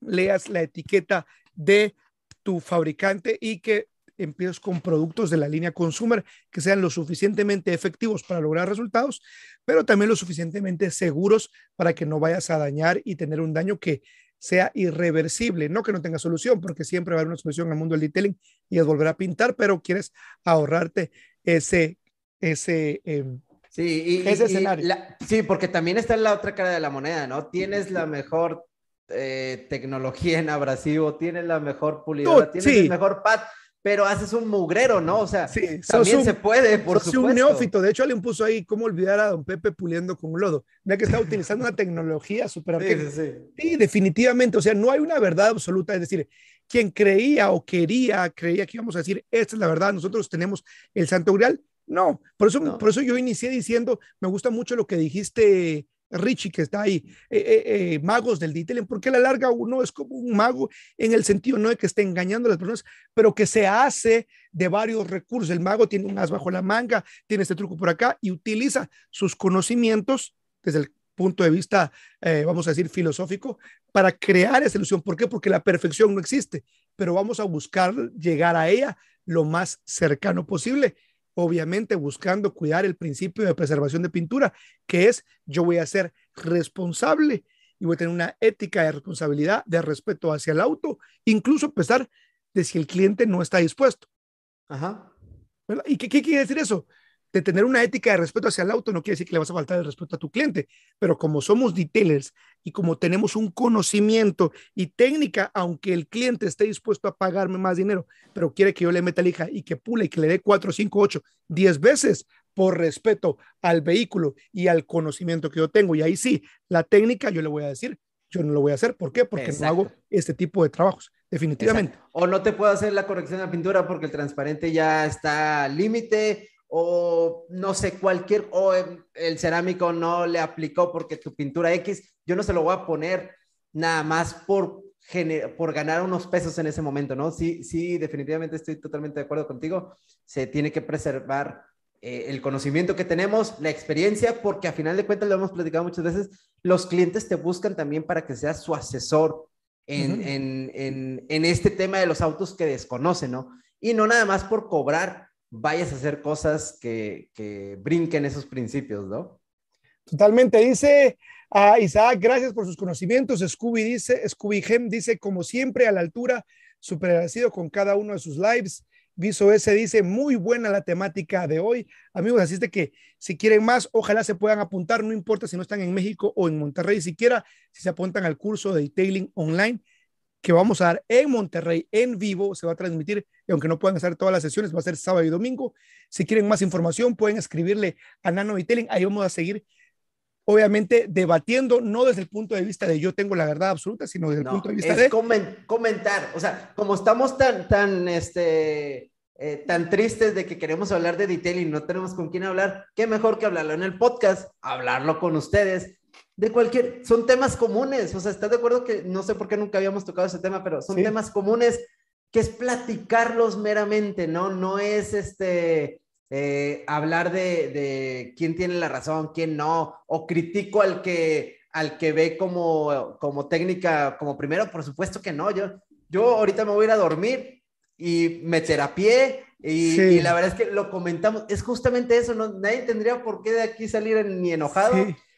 leas la etiqueta de tu fabricante y que empieces con productos de la línea consumer que sean lo suficientemente efectivos para lograr resultados, pero también lo suficientemente seguros para que no vayas a dañar y tener un daño que sea irreversible, no que no tenga solución, porque siempre va a haber una solución al mundo del detailing y es volver a pintar, pero quieres ahorrarte ese, ese, em, sí, ese escenario. sí, porque también está en la otra cara de la moneda, ¿no? Tienes la mejor eh, tecnología en abrasivo, tienes la mejor pulidora, tienes el mejor pad, pero haces un mugrero, ¿no? O sea, también se puede, por supuesto. un neófito. De hecho, le puso ahí cómo olvidar a don Pepe puliendo con lodo. Mira que está utilizando una tecnología súper sí, sí, sí. definitivamente. O sea, no hay una verdad absoluta. Es decir, quien creía o quería, creía que íbamos a decir, esta es la verdad, nosotros tenemos el Santo Grial. No, por eso, por eso yo inicié diciendo, me gusta mucho lo que dijiste Richie que está ahí, eh, eh, eh, magos del detailing, porque a la larga uno es como un mago en el sentido no de que esté engañando a las personas, pero que se hace de varios recursos. El mago tiene un as bajo la manga, tiene este truco por acá y utiliza sus conocimientos desde el punto de vista, vamos a decir, filosófico, para crear esa ilusión. ¿Por qué? Porque la perfección no existe, pero vamos a buscar llegar a ella lo más cercano posible obviamente buscando cuidar el principio de preservación de pintura, que es yo voy a ser responsable y voy a tener una ética de responsabilidad, de respeto hacia el auto, incluso a pesar de si el cliente no está dispuesto. Ajá. ¿Y qué, qué quiere decir eso? De tener una ética de respeto hacia el auto no quiere decir que le vas a faltar el respeto a tu cliente, pero como somos detailers y como tenemos un conocimiento y técnica, aunque el cliente esté dispuesto a pagarme más dinero, pero quiere que yo le meta lija y que pule y que le dé 4, 5, 8, 10 veces por respeto al vehículo y al conocimiento que yo tengo. Y ahí sí, la técnica yo le voy a decir, yo no lo voy a hacer. ¿Por qué? Porque no hago este tipo de trabajos, definitivamente. O no te puedo hacer la corrección de la pintura porque el transparente ya está límite o no sé, cualquier, o el cerámico no le aplicó porque tu pintura X, yo no se lo voy a poner nada más por, por ganar unos pesos en ese momento, ¿no? Sí, sí, definitivamente estoy totalmente de acuerdo contigo. Se tiene que preservar eh, el conocimiento que tenemos, la experiencia, porque a final de cuentas, lo hemos platicado muchas veces, los clientes te buscan también para que seas su asesor en, en, en, en este tema de los autos que desconocen, ¿no? Y no nada más por cobrar vayas a hacer cosas que, que brinquen esos principios, ¿no? Totalmente. Dice a Isaac, gracias por sus conocimientos. Scooby dice, Scooby Gem dice, como siempre, a la altura, súper agradecido con cada uno de sus lives. Viso S dice, muy buena la temática de hoy. Amigos, así es de que si quieren más, ojalá se puedan apuntar, no importa si no están en México o en Monterrey, siquiera si se apuntan al curso de detailing online que vamos a dar en Monterrey en vivo, se va a transmitir, y aunque no puedan hacer todas las sesiones, va a ser sábado y domingo. Si quieren más información, pueden escribirle a Nano Detailing, ahí vamos a seguir, obviamente, debatiendo, no desde el punto de vista de yo tengo la verdad absoluta, sino desde el punto de vista es de... comentar, o sea, como estamos tan, tan, este... Eh, tan tristes de que queremos hablar de detailing, no tenemos con quién hablar, qué mejor que hablarlo en el podcast, hablarlo con ustedes, de cualquier, son temas comunes, o sea, ¿estás de acuerdo que no sé por qué nunca habíamos tocado ese tema, pero son temas comunes que es platicarlos meramente, ¿no? No es este, eh, hablar de, de, quién tiene la razón, quién no, o critico al que, al que ve como, como técnica, como primero, por supuesto que no, yo, yo ahorita me voy a ir a dormir y me terapié y, y, la verdad es que lo comentamos, es justamente eso, ¿no? nadie tendría por qué de aquí salir ni enojado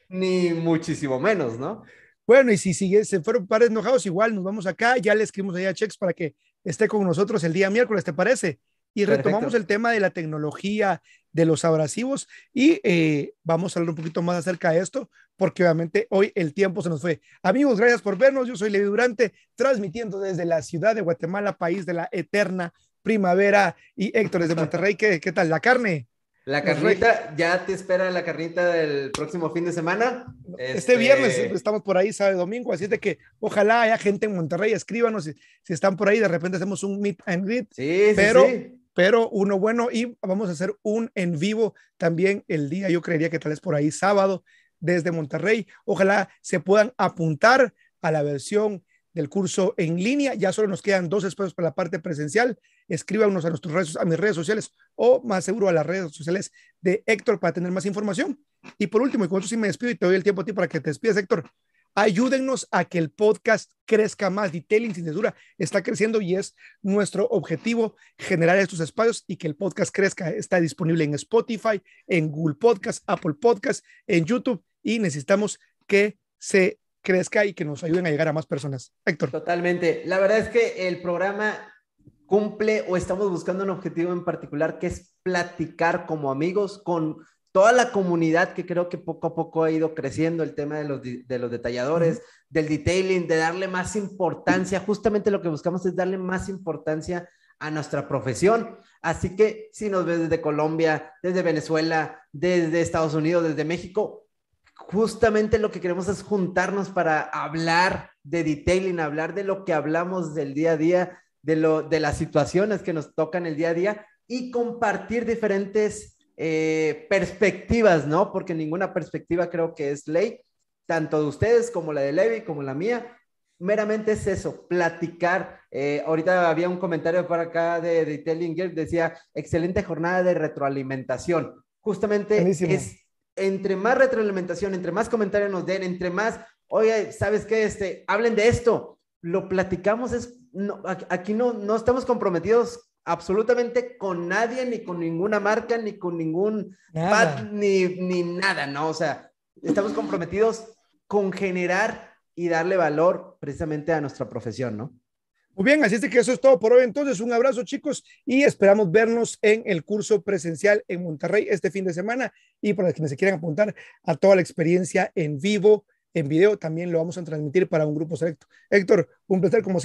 ni muchísimo menos, ¿no? Bueno, y si, se fueron pares enojados, igual nos vamos acá, ya le escribimos ahí a Chex para que esté con nosotros el día miércoles, ¿te parece? Y retomamos el tema de la tecnología, de los abrasivos, y eh, vamos a hablar un poquito más acerca de esto, porque obviamente hoy el tiempo se nos fue. Amigos, gracias por vernos. Yo soy Levi Durante, transmitiendo desde la ciudad de Guatemala, país de la eterna primavera, y Héctor desde Monterrey. ¿Qué, qué tal? ¿La carne? La carnita, ya te espera la carnita del próximo fin de semana. Este, viernes estamos por ahí, sábado y domingo, así de que ojalá haya gente en Monterrey, escríbanos si, si están por ahí, de repente hacemos un meet and greet. Sí, pero, sí, pero uno bueno y vamos a hacer un en vivo también el día, yo creería que tal vez por ahí sábado desde Monterrey. Ojalá se puedan apuntar a la versión del curso en línea. Ya solo nos quedan dos espacios para la parte presencial. Escríbanos a, nuestros redes, a mis redes sociales o más seguro a las redes sociales de Héctor para tener más información. Y por último, y con eso sí me despido y te doy el tiempo a ti para que te despides, Héctor. Ayúdennos a que el podcast crezca más. Detailing sin duda está creciendo y es nuestro objetivo generar estos espacios y que el podcast crezca. Está disponible en Spotify, en Google Podcast, Apple Podcast, en YouTube y necesitamos que se crezca y que nos ayuden a llegar a más personas. Héctor. Totalmente. La verdad es que el programa cumple o estamos buscando un objetivo en particular que es platicar como amigos con toda la comunidad que creo que poco a poco ha ido creciendo, el tema de los, de los detalladores, del detailing, de darle más importancia, justamente lo que buscamos es darle más importancia a nuestra profesión. Así que si nos ves desde Colombia, desde Venezuela, desde Estados Unidos, desde México, justamente lo que queremos es juntarnos para hablar de detailing, hablar de lo que hablamos del día a día, de, lo, de las situaciones que nos tocan el día a día y compartir diferentes eh, perspectivas, ¿no? Porque ninguna perspectiva creo que es ley, tanto de ustedes como la de Levi, como la mía. Meramente es eso, platicar. Eh, ahorita había un comentario para acá de, de Tellinger, decía, excelente jornada de retroalimentación. Justamente es entre más retroalimentación, entre más comentarios nos den, entre más, oye, ¿sabes qué? Este, hablen de esto, lo platicamos, es, no, aquí no, no estamos comprometidos absolutamente con nadie, ni con ninguna marca, ni con ningún nada. ni, ni nada, ¿no? O sea, estamos comprometidos con generar y darle valor precisamente a nuestra profesión, ¿no? Muy bien, así es que eso es todo por hoy. Entonces, un abrazo, chicos, y esperamos vernos en el curso presencial en Monterrey este fin de semana. Y para quienes se quieran apuntar a toda la experiencia en vivo, en video, también lo vamos a transmitir para un grupo selecto. Héctor, un placer como siempre.